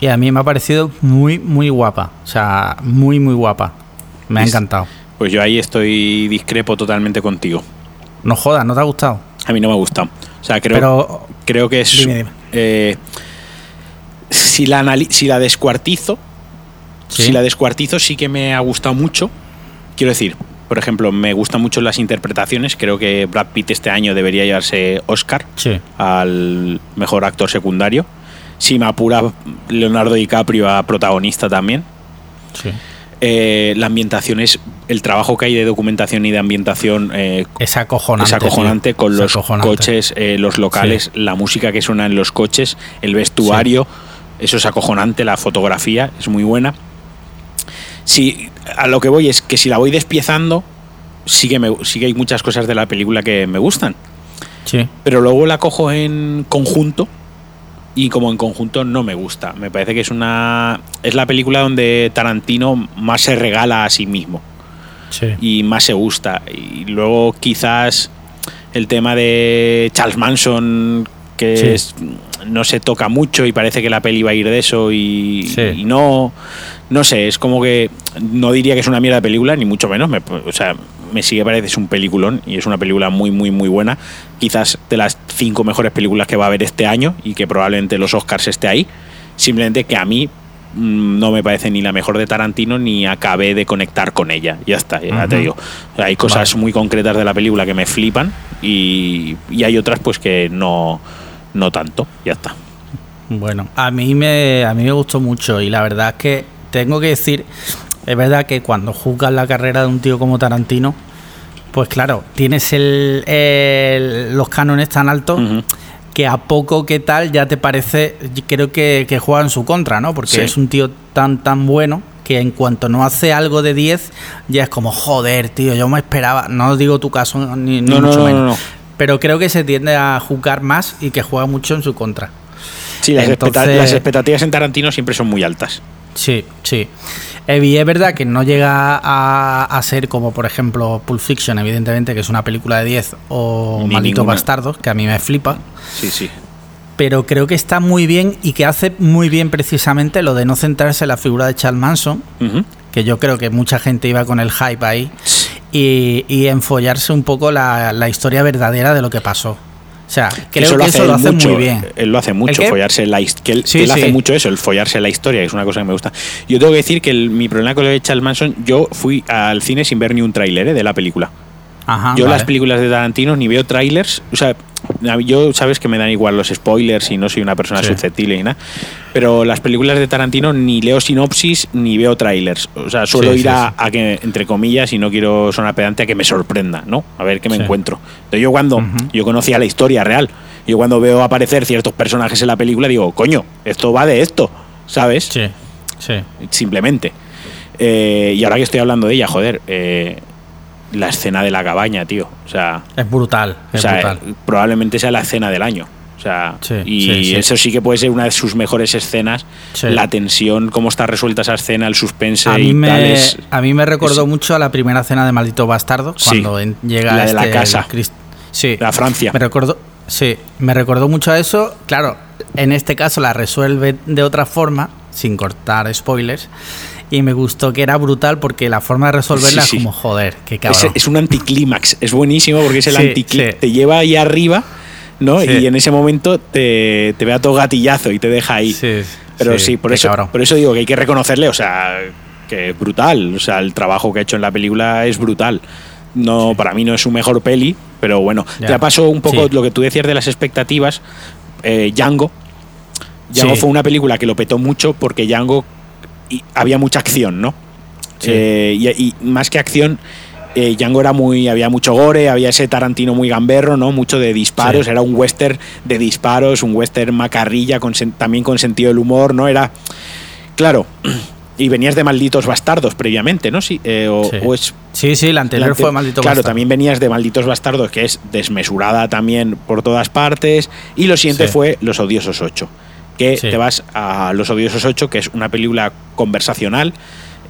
Y a mí me ha parecido muy, muy guapa. O sea, muy, muy guapa. Me ha encantado. Pues yo ahí estoy discrepo totalmente contigo. No jodas, ¿no te ha gustado? A mí no me ha gustado. O sea, creo, creo que es. Eh, si, la si la descuartizo, si la descuartizo, sí que me ha gustado mucho. Quiero decir, por ejemplo, me gustan mucho las interpretaciones. Creo que Brad Pitt este año debería llevarse Oscar al mejor actor secundario. Si me apura Leonardo DiCaprio a protagonista también. Eh, la ambientación es el trabajo que hay de documentación y de ambientación eh, es acojonante, es acojonante con los coches, eh, los locales, la música que suena en los coches, el vestuario, eso es acojonante, la fotografía es muy buena si a lo que voy es que si la voy despiezando, sí que, me, sí que hay muchas cosas de la película que me gustan. Sí. Pero luego la cojo en conjunto y como en conjunto no me gusta. Me parece que es una es la película donde Tarantino más se regala a sí mismo. Sí. Y más se gusta. Y luego quizás el tema de Charles Manson que no se toca mucho y parece que la peli va a ir de eso y, y no no sé, es como que no diría que es una mierda de película, ni mucho menos. Me, o sea, me sigue parece es un peliculón y es una película muy, muy, muy buena. Quizás de las cinco mejores películas que va a haber este año y que probablemente los Oscars esté ahí. Simplemente que a mí mm, no me parece ni la mejor de Tarantino ni acabé de conectar con ella. Ya está, ya te digo. hay cosas muy concretas de la película que me flipan y, y hay otras pues que no, no tanto. Ya está. Bueno, a mí me a mí me gustó mucho y la verdad es que tengo que decir, es verdad que cuando juzgas la carrera de un tío como Tarantino, pues claro, tienes el, los cánones tan altos que a poco que tal ya te parece, creo que, juega en su contra, ¿no? Porque es un tío tan, tan bueno que en cuanto no hace algo de 10, ya es como, joder, tío, yo me esperaba, no digo tu caso ni, mucho menos, pero creo que se tiende a juzgar más y que juega mucho en su contra. Sí, las expectativas en Tarantino siempre son muy altas. Sí, sí. Y es verdad que no llega a, ser como, por ejemplo, Pulp Fiction, evidentemente, que es una película de 10, o Malditos Bastardos, que a mí me flipa. Sí, sí. Pero creo que está muy bien y que hace muy bien precisamente lo de no centrarse en la figura de Charles Manson, que yo creo que mucha gente iba con el hype ahí, y, y enfollarse un poco la, la historia verdadera de lo que pasó. O sea, creo que eso lo hace muy bien. Él lo hace mucho, follarse la que él, hace mucho eso, el follarse la historia, es una cosa que me gusta. Yo tengo que decir que mi problema con lo de Charles Manson, yo fui al cine sin ver ni un tráiler ¿eh? de la película. yo las películas de Tarantino ni veo trailers, o sea, yo sabes que me dan igual los spoilers y no soy una persona susceptible ni nada. Pero las películas de Tarantino ni leo sinopsis ni veo trailers. O sea, suelo ir a, que, entre comillas, y no quiero sonar pedante, a que me sorprenda, ¿no? A ver qué me encuentro. Entonces yo cuando yo conocía la historia real, yo cuando veo aparecer ciertos personajes en la película digo, coño, esto va de esto, ¿sabes? Sí, sí. Simplemente. Eh, y ahora que estoy hablando de ella, joder, eh, la escena de la cabaña, tío. O sea, es brutal. Es brutal. probablemente sea la escena del año. O sea, y eso sí que puede ser una de sus mejores escenas. La tensión, cómo está resuelta esa escena, el suspense a mí me, A mí me recordó mucho a la primera escena de Maldito Bastardo, cuando llega la de la este casa. sí. La Francia. Me recordó, sí, me recordó mucho a eso. Claro, en este caso la resuelve de otra forma, sin cortar spoilers y me gustó que era brutal porque la forma de resolverla es como joder, qué cabrón. Es, un anticlímax, es buenísimo porque es el anticlímax, te lleva ahí arriba, ¿no? Y en ese momento te, te ve a todo gatillazo y te deja ahí. Pero sí, por, eso, por eso digo que hay que reconocerle, o sea, que es brutal, o sea, el trabajo que ha hecho en la película es brutal. No, para mí no es su mejor peli, pero bueno, te pasó un poco lo que tú decías de las expectativas. Eh, Django. Django fue una película que lo petó mucho porque Django y había mucha acción, ¿no? Eh, y, más que acción, eh, Django era muy. había mucho gore, había ese Tarantino muy gamberro, ¿no? Mucho de disparos, era un western de disparos, un western macarrilla, con, también con sentido del humor, ¿no? Era. Claro. Y venías de Malditos Bastardos previamente, ¿no? Sí, eh, o, es, sí, sí, la anterior fue Malditos Claro, también venías de Malditos Bastardos, que es desmesurada también por todas partes. Y lo siguiente fue Los Odiosos 8 que te vas a Los Odiosos 8, que es una película conversacional,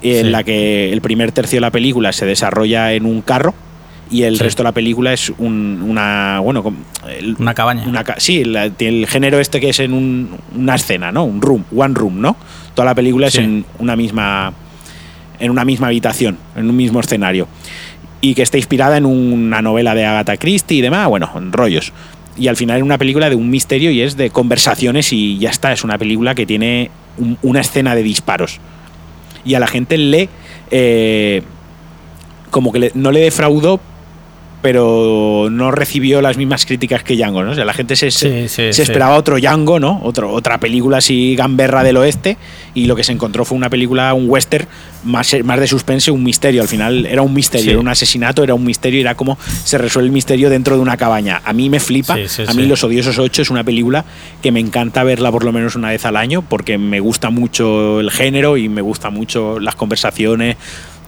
en Sí. la que el primer tercio de la película se desarrolla en un carro y el Sí. resto de la película es un- una bueno el- Una cabaña. una sí la- el género este que es en un- una escena no un room one room no toda la película es en una misma en una misma habitación en un mismo escenario y que está inspirada en una novela de Agatha Christie y demás bueno en rollos y al final es una película de un misterio y es de conversaciones y ya está es una película que tiene un- una escena de disparos. Y a la gente le eh, como que le- no le defraudó pero no recibió las mismas críticas que Django, ¿no? O sea, la gente se, Sí, sí, se sí. esperaba otro Django, ¿no? Otro, otra película así gamberra del oeste y lo que se encontró fue una película, un western más, más de suspense, un misterio. Al final era un misterio, era un asesinato, era un misterio, era como se resuelve el misterio dentro de una cabaña. A mí me flipa, a mí. Los Odiosos 8 es una película que me encanta verla por lo menos una vez al año porque me gusta mucho el género y me gusta mucho las conversaciones,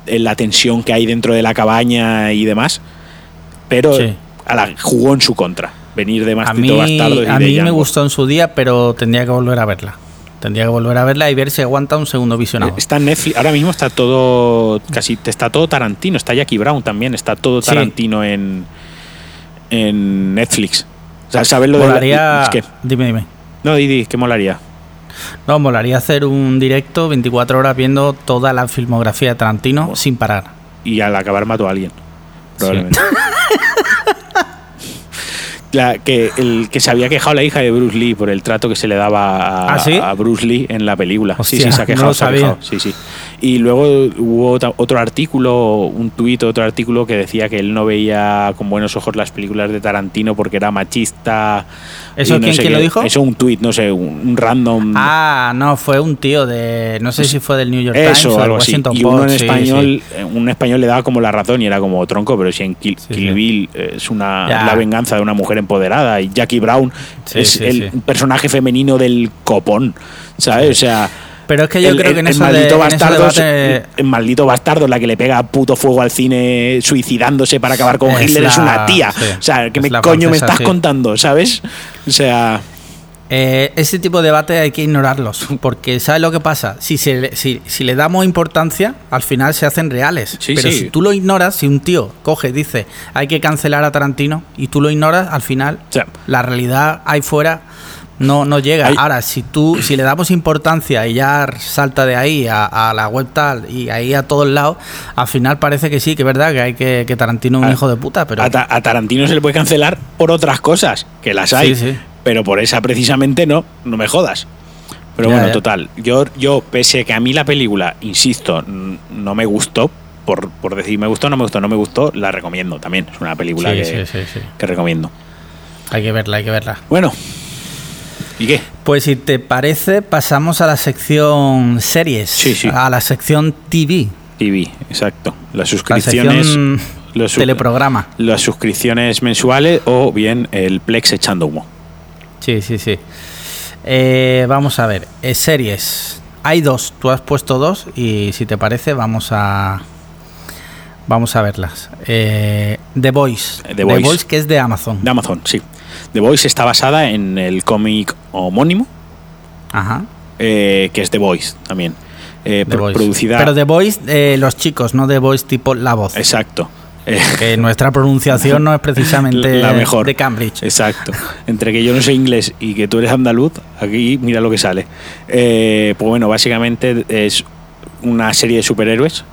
eh, la tensión que hay dentro de la cabaña y demás. Pero Sí. a la, jugó en su contra. Venir de A Mastito mí, Bastardo y a mí me gustó en su día, pero tendría que volver a verla. Tendría que volver a verla y ver si aguanta un segundo visionado. Está en Netflix, ahora mismo está todo, casi está todo Tarantino, está Jackie Brown también, está todo Sí. Tarantino en, en Netflix. O sea, ¿sabes lo de Molaría... es que, Dime, dime. No, Didi, ¿qué molaría? No, molaría hacer un directo 24 horas viendo toda la filmografía de Tarantino sin parar. Y al acabar mato a alguien. Probablemente. [LAUGHS] La- que el que se había quejado la hija de Bruce Lee por el trato que se le daba a, ¿Ah, sí? a Bruce Lee en la película. sí, Hostia, sí, se ha no quejado, lo se ha quejado, Sí, sí. Y luego hubo otro artículo, un tuit, otro artículo que decía que él no veía con buenos ojos las películas de Tarantino porque era machista. ¿Eso y no quién- quién lo dijo? Eso un tuit, no sé, un, un random. Ah, no, fue un tío de. No sé si fue del New York Times Eso, o del algo así. Washington Y Post. uno en sí, español, eh, un español le daba como la razón y era como tronco, pero si en Kill, Sí, Kill sí. Bill es una Ya. la venganza de una mujer empoderada y Jackie Brown Sí, es sí, el sí. personaje femenino del copón, ¿sabes? O sea, Pero es que yo el, creo que en el eso de- maldito en ese bastardo, debate- el maldito bastardo, la que le pega puto fuego al cine suicidándose para acabar con Es Hitler es una tía. o sea, ¿qué me coño me estás contando, sabes? O sea, Eh, ese tipo de debate hay que ignorarlos, porque ¿sabes lo que pasa? Si, se, le- si, si le damos importancia, al final se hacen reales. Sí, Pero sí. si tú lo ignoras, si un tío coge y dice hay que cancelar a Tarantino y tú lo ignoras, al final la realidad ahí fuera no, no llega. Ahora, si tú si le damos importancia y ya salta de ahí a, a la web tal y ahí a todos lados, al final parece que sí, que es verdad que hay que, que Tarantino es un A- hijo de puta, pero a, Ta- a Tarantino se le puede cancelar por otras cosas, que las hay. Sí, sí. Pero por esa precisamente no, no me jodas. Pero Ya, bueno, ya. total. Yo, yo, pese a que a mí la película, insisto, no me gustó, por, por decir me gustó, no me gustó, no me gustó, la recomiendo también. Es una película Sí, que, sí, sí, sí. que recomiendo. hay que verla, hay que verla. Bueno, ¿y qué? Pues si te parece, pasamos a la sección series, Sí, sí. a la sección TV, TV, exacto. Las la suscripciones. los teleprograma. Las suscripciones mensuales o bien el Plex echando humo. Sí, sí, sí. Eh, vamos a ver, eh, series. Hay dos, tú has puesto dos y si te parece vamos a vamos a verlas. Eh, The Voice. The Voice. que es de Amazon. De Amazon, sí. The Voice está basada en el cómic homónimo, Ajá. eh, que es The Voice también. Eh, The pro- Voice. producida. Pero The Voice, eh, los chicos, no The Voice tipo la voz. Exacto. Eh, [LAUGHS] Que nuestra pronunciación no es precisamente [LAUGHS] la mejor. de Cambridge. Exacto. [LAUGHS] Entre que yo no sé inglés y que tú eres andaluz, aquí mira lo que sale. Eh, pues bueno, básicamente es una serie de superhéroes,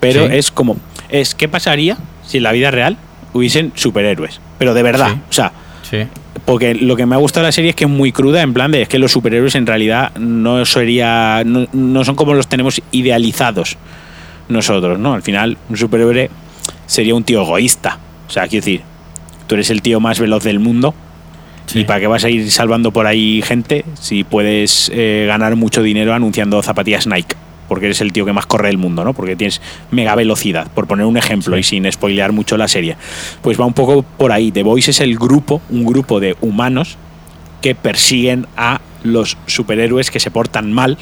pero Sí. es como, es ¿qué pasaría si en la vida real hubiesen superhéroes? Pero de verdad, Sí. o sea, Sí. porque lo que me ha gustado de la serie es que es muy cruda, en plan de es que los superhéroes en realidad no sería, no, no son como los tenemos idealizados nosotros, ¿no? Al final, un superhéroe sería un tío egoísta. O sea, quiero decir, tú eres el tío más veloz del mundo. Sí. ¿Y para qué vas a ir salvando por ahí gente si puedes eh, ganar mucho dinero anunciando zapatillas Nike? Porque eres el tío que más corre del mundo, ¿no? Porque tienes mega velocidad, por poner un ejemplo Sí. y sin spoilear mucho la serie. Pues va un poco por ahí. The Voice es el grupo, un grupo de humanos que persiguen a los superhéroes que se portan mal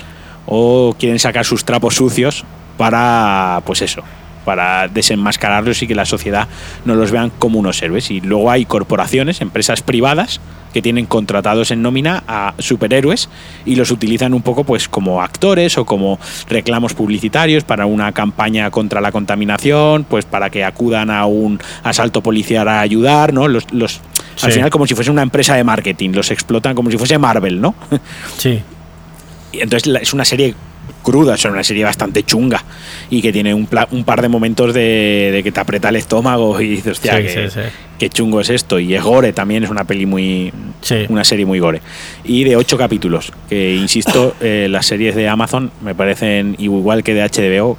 o quieren sacar sus trapos sucios para, pues eso, para desenmascararlos y que la sociedad no los vean como unos héroes. Y luego hay corporaciones, empresas privadas que tienen contratados en nómina a superhéroes y los utilizan un poco pues como actores o como reclamos publicitarios para una campaña contra la contaminación, pues para que acudan a un asalto policial a ayudar, ¿no? Los, los al final como si fuese una empresa de marketing, los explotan como si fuese Marvel, ¿no? Sí. [LAUGHS] Y entonces es una serie cruda, es una serie bastante chunga y que tiene un, un par de momentos de, que te aprieta el estómago y dices, hostia, qué, chungo es esto. Y es gore, también es una peli muy. Una serie muy gore. Y de ocho capítulos, que insisto, [COUGHS] eh, las series de Amazon me parecen igual que de HBO,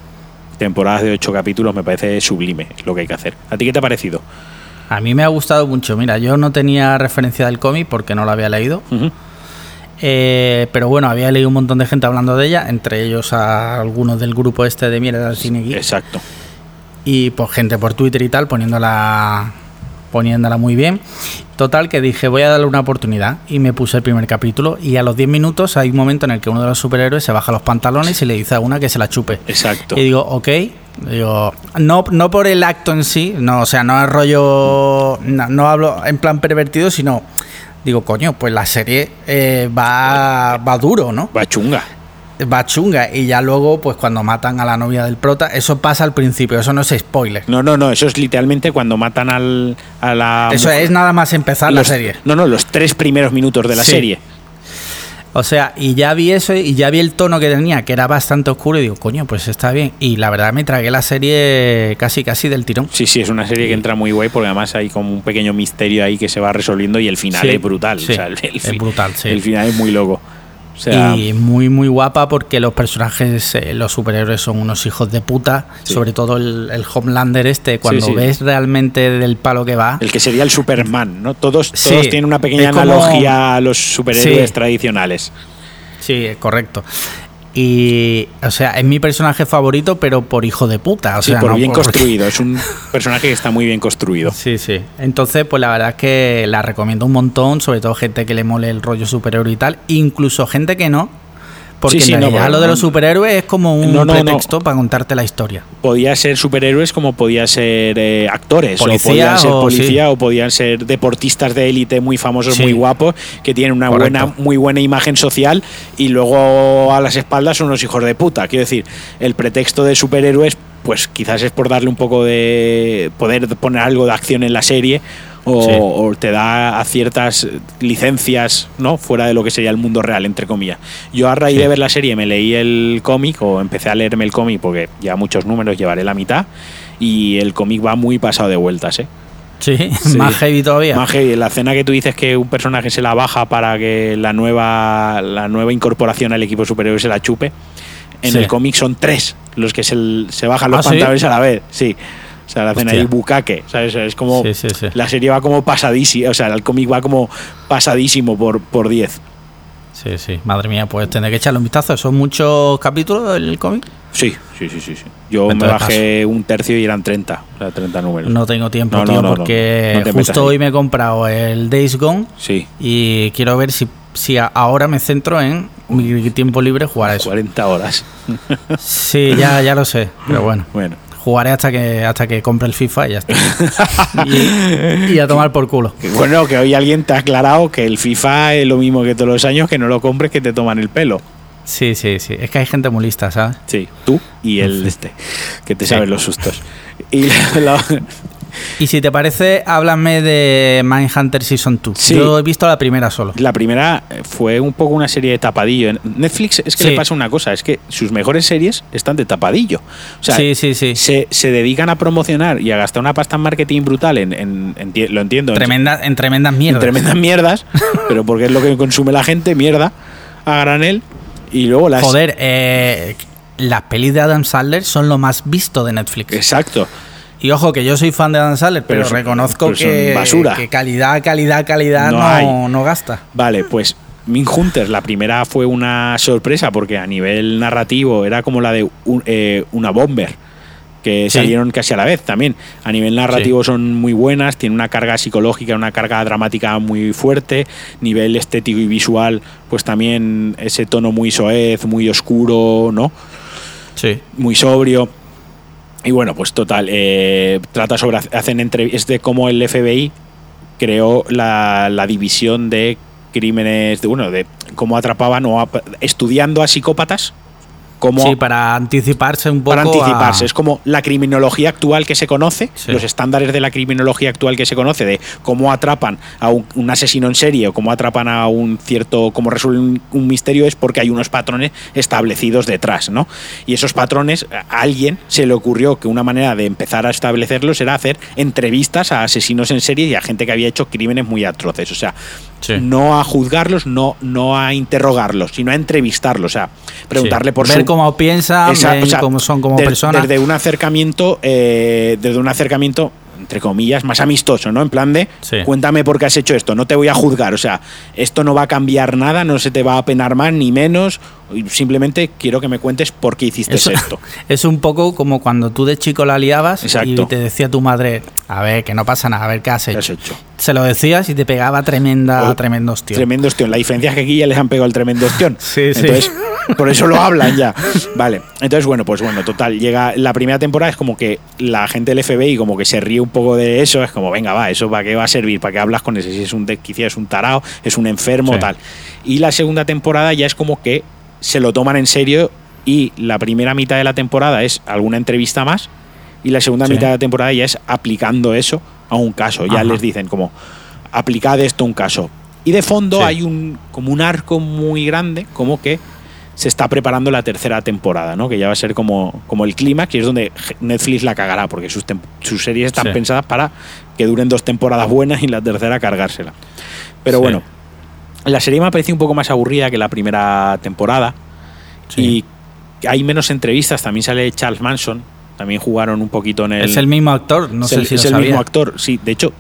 temporadas de ocho capítulos, me parece sublime lo que hay que hacer. ¿A ti qué te ha parecido? A mí me ha gustado mucho. Mira, yo no tenía referencia del cómic porque no lo había leído. Eh, pero bueno, había leído un montón de gente hablando de ella, entre ellos a algunos del grupo este de Mierda del Cine Exacto. Y pues gente por Twitter y tal poniéndola poniéndola muy bien. Total que dije, voy a darle una oportunidad y me puse el primer capítulo y a los 10 minutos hay un momento en el que uno de los superhéroes se baja los pantalones y le dice a una que se la chupe. Exacto. Y digo, ok, digo, no, no por el acto en sí, no, o sea, no es rollo, no hablo en plan pervertido, sino digo, coño, pues la serie eh, va, va duro, ¿no? Va chunga. Va chunga. Y ya luego, pues cuando matan a la novia del prota, eso pasa al principio, eso no es spoiler. No, no, no, eso es literalmente cuando matan al, a la. Eso es nada más empezar la serie. No, no, los tres primeros minutos de la serie. O sea, y ya vi eso y ya vi el tono que tenía, que era bastante oscuro, y digo, coño, pues está bien. Y la verdad me tragué la serie casi casi del tirón. Sí, sí, es una serie que entra muy guay porque además hay como un pequeño misterio ahí que se va resolviendo y el final es brutal. es brutal, sí. El final es muy loco y muy, muy guapa porque los personajes, eh, los superhéroes son unos hijos de puta. Sobre todo el, Homelander este, cuando ves realmente del palo que va. El que sería el Superman, ¿no? Todos, todos tienen una pequeña analogía a los superhéroes tradicionales. Sí, correcto. Y, o sea, es mi personaje favorito, pero por hijo de puta. O sea, por bien construido. [LAUGHS] Es un personaje que está muy bien construido. Sí, sí. Entonces, pues la verdad es que la recomiendo un montón, sobre todo gente que le mole el rollo superhéroe y tal. Incluso gente que no, porque sí, lo de los superhéroes es como un pretexto para contarte la historia. Podía ser superhéroes como podían ser eh, actores, policía, o podían ser policía, o podían ser deportistas de élite muy famosos, muy guapos, que tienen una buena, muy buena imagen social y luego a las espaldas son unos hijos de puta. Quiero decir, el pretexto de superhéroes, pues quizás es por darle un poco de. poder poner algo de acción en la serie o, te da a ciertas licencias, ¿no? Fuera de lo que sería el mundo real, entre comillas. Yo a raíz de ver la serie me leí el cómic o empecé a leerme el cómic porque ya muchos números llevaré la mitad y el cómic va muy pasado de vueltas, ¿eh? Sí, [LAUGHS] más heavy todavía. Más heavy. La escena que tú dices que un personaje se la baja para que la nueva, la nueva incorporación al equipo superior se la chupe. En el cómic son tres los que se, se bajan los ¿Ah, pantalones a la vez. Sí. O sea, la hacen ahí bucaque, ¿sabes? Es como. La serie va como pasadísima, o sea, el cómic va como pasadísimo por 10. Por sí, sí. Madre mía, pues tendré que echarle un vistazo. ¿Son muchos capítulos el cómic? Sí, sí, sí, sí. Yo me bajé un tercio y eran 30, o sea, 30 números. No tengo tiempo, tío, porque justo hoy me he comprado el Days Gone. Sí. Y quiero ver si, si ahora me centro en mi tiempo libre jugar a eso. 40 horas. Sí, ya, ya lo sé, pero [LAUGHS] bueno. Bueno jugaré hasta que hasta que compre el FIFA y ya está. [LAUGHS] y, a tomar por culo. Bueno, que hoy alguien te ha aclarado que el FIFA es lo mismo que todos los años, que no lo compres, que te toman el pelo. Sí, sí, sí. Es que hay gente muy lista, ¿sabes? Sí, tú y el este, que te saben los sustos. Y [LAUGHS] la, y si te parece, háblame de Mindhunter Season 2. Yo he visto la primera solo. La primera fue un poco una serie de tapadillo. Netflix es que le pasa una cosa, es que sus mejores series están de tapadillo. O sea, sí, sí, sí. Se, se, dedican a promocionar y a gastar una pasta en marketing brutal, en, en, lo entiendo. Tremenda, en tremendas mierdas. En tremendas mierdas, [LAUGHS] pero porque es lo que consume la gente, mierda, a granel. Y luego las... Joder, eh, las pelis de Adam Sandler son lo más visto de Netflix. Exacto. Y ojo, que yo soy fan de Dan Sandler, pero, reconozco que, basura. que calidad, calidad, calidad no, no, gasta. Vale, pues Min Hunters, la primera fue una sorpresa porque a nivel narrativo era como la de eh, una bomber que salieron casi a la vez también. A nivel narrativo son muy buenas, tiene una carga psicológica, una carga dramática muy fuerte, nivel estético y visual, pues también ese tono muy soez, muy oscuro, ¿no? Sí. Muy sobrio Y bueno, pues total, eh, trata sobre, hacen entrevistas de cómo el FBI creó la, la división de crímenes, de, bueno, de cómo atrapaban o estudiando a psicópatas. Como Sí, para anticiparse un poco. para anticiparse. a- Es como la criminología actual que se conoce, Sí. los estándares de la criminología actual que se conoce, de cómo atrapan a un, un asesino en serie o cómo atrapan a un cierto, cómo resuelven un, un misterio, es porque hay unos patrones establecidos detrás, ¿no? Y esos patrones, a alguien se le ocurrió que una manera de empezar a establecerlos era hacer entrevistas a asesinos en serie y a gente que había hecho crímenes muy atroces. O sea, Sí. no a juzgarlos, no, no a interrogarlos, sino a entrevistarlos, o sea, preguntarle Sí. por Ver su cómo piensan, Esa- ven o sea, cómo son como de- personas. Desde un acercamiento, eh, desde un acercamiento, entre comillas, más amistoso, ¿no? En plan de, Sí. cuéntame por qué has hecho esto, no te voy a juzgar, o sea, esto no va a cambiar nada, no se te va a penar más ni menos, simplemente quiero que me cuentes por qué hiciste Eso- esto. [LAUGHS] Es un poco como cuando tú de chico la liabas Exacto. y te decía tu madre, a ver, que no pasa nada, a ver qué has ¿Qué hecho. has hecho? Se lo decías y te pegaba tremenda, O- tremendo hostia. Tremendo ostión. La diferencia es que aquí ya les han pegado el tremendo ostión. [LAUGHS] Sí, sí. Entonces, [LAUGHS] por eso lo hablan ya. Vale. Entonces, bueno, pues bueno, total. Llega la primera temporada, es como que la gente del FBI como que se ríe un poco de eso. Es como, venga, va, ¿eso para qué va a servir? ¿Para qué hablas con ese? Si es un desquiciado, es un tarao, es un enfermo, Sí. tal. Y la segunda temporada ya es como que se lo toman en serio y la primera mitad de la temporada es alguna entrevista más y la segunda Sí. mitad de la temporada ya es aplicando eso a un caso. Ya Ajá. les dicen como, aplicad esto a un caso. Y de fondo Sí. hay un como un arco muy grande, como que se está preparando la tercera temporada, ¿no? Que ya va a ser como, como el clímax y es donde Netflix la cagará, porque sus, sus series están Sí. pensadas para que duren dos temporadas buenas y la tercera cargársela. Pero bueno, la serie me ha parecido un poco más aburrida que la primera temporada Sí. y hay menos entrevistas. También sale Charles Manson, también jugaron un poquito en el. es el mismo actor, no sé el, si es lo el sabía. mismo actor, sí. De hecho,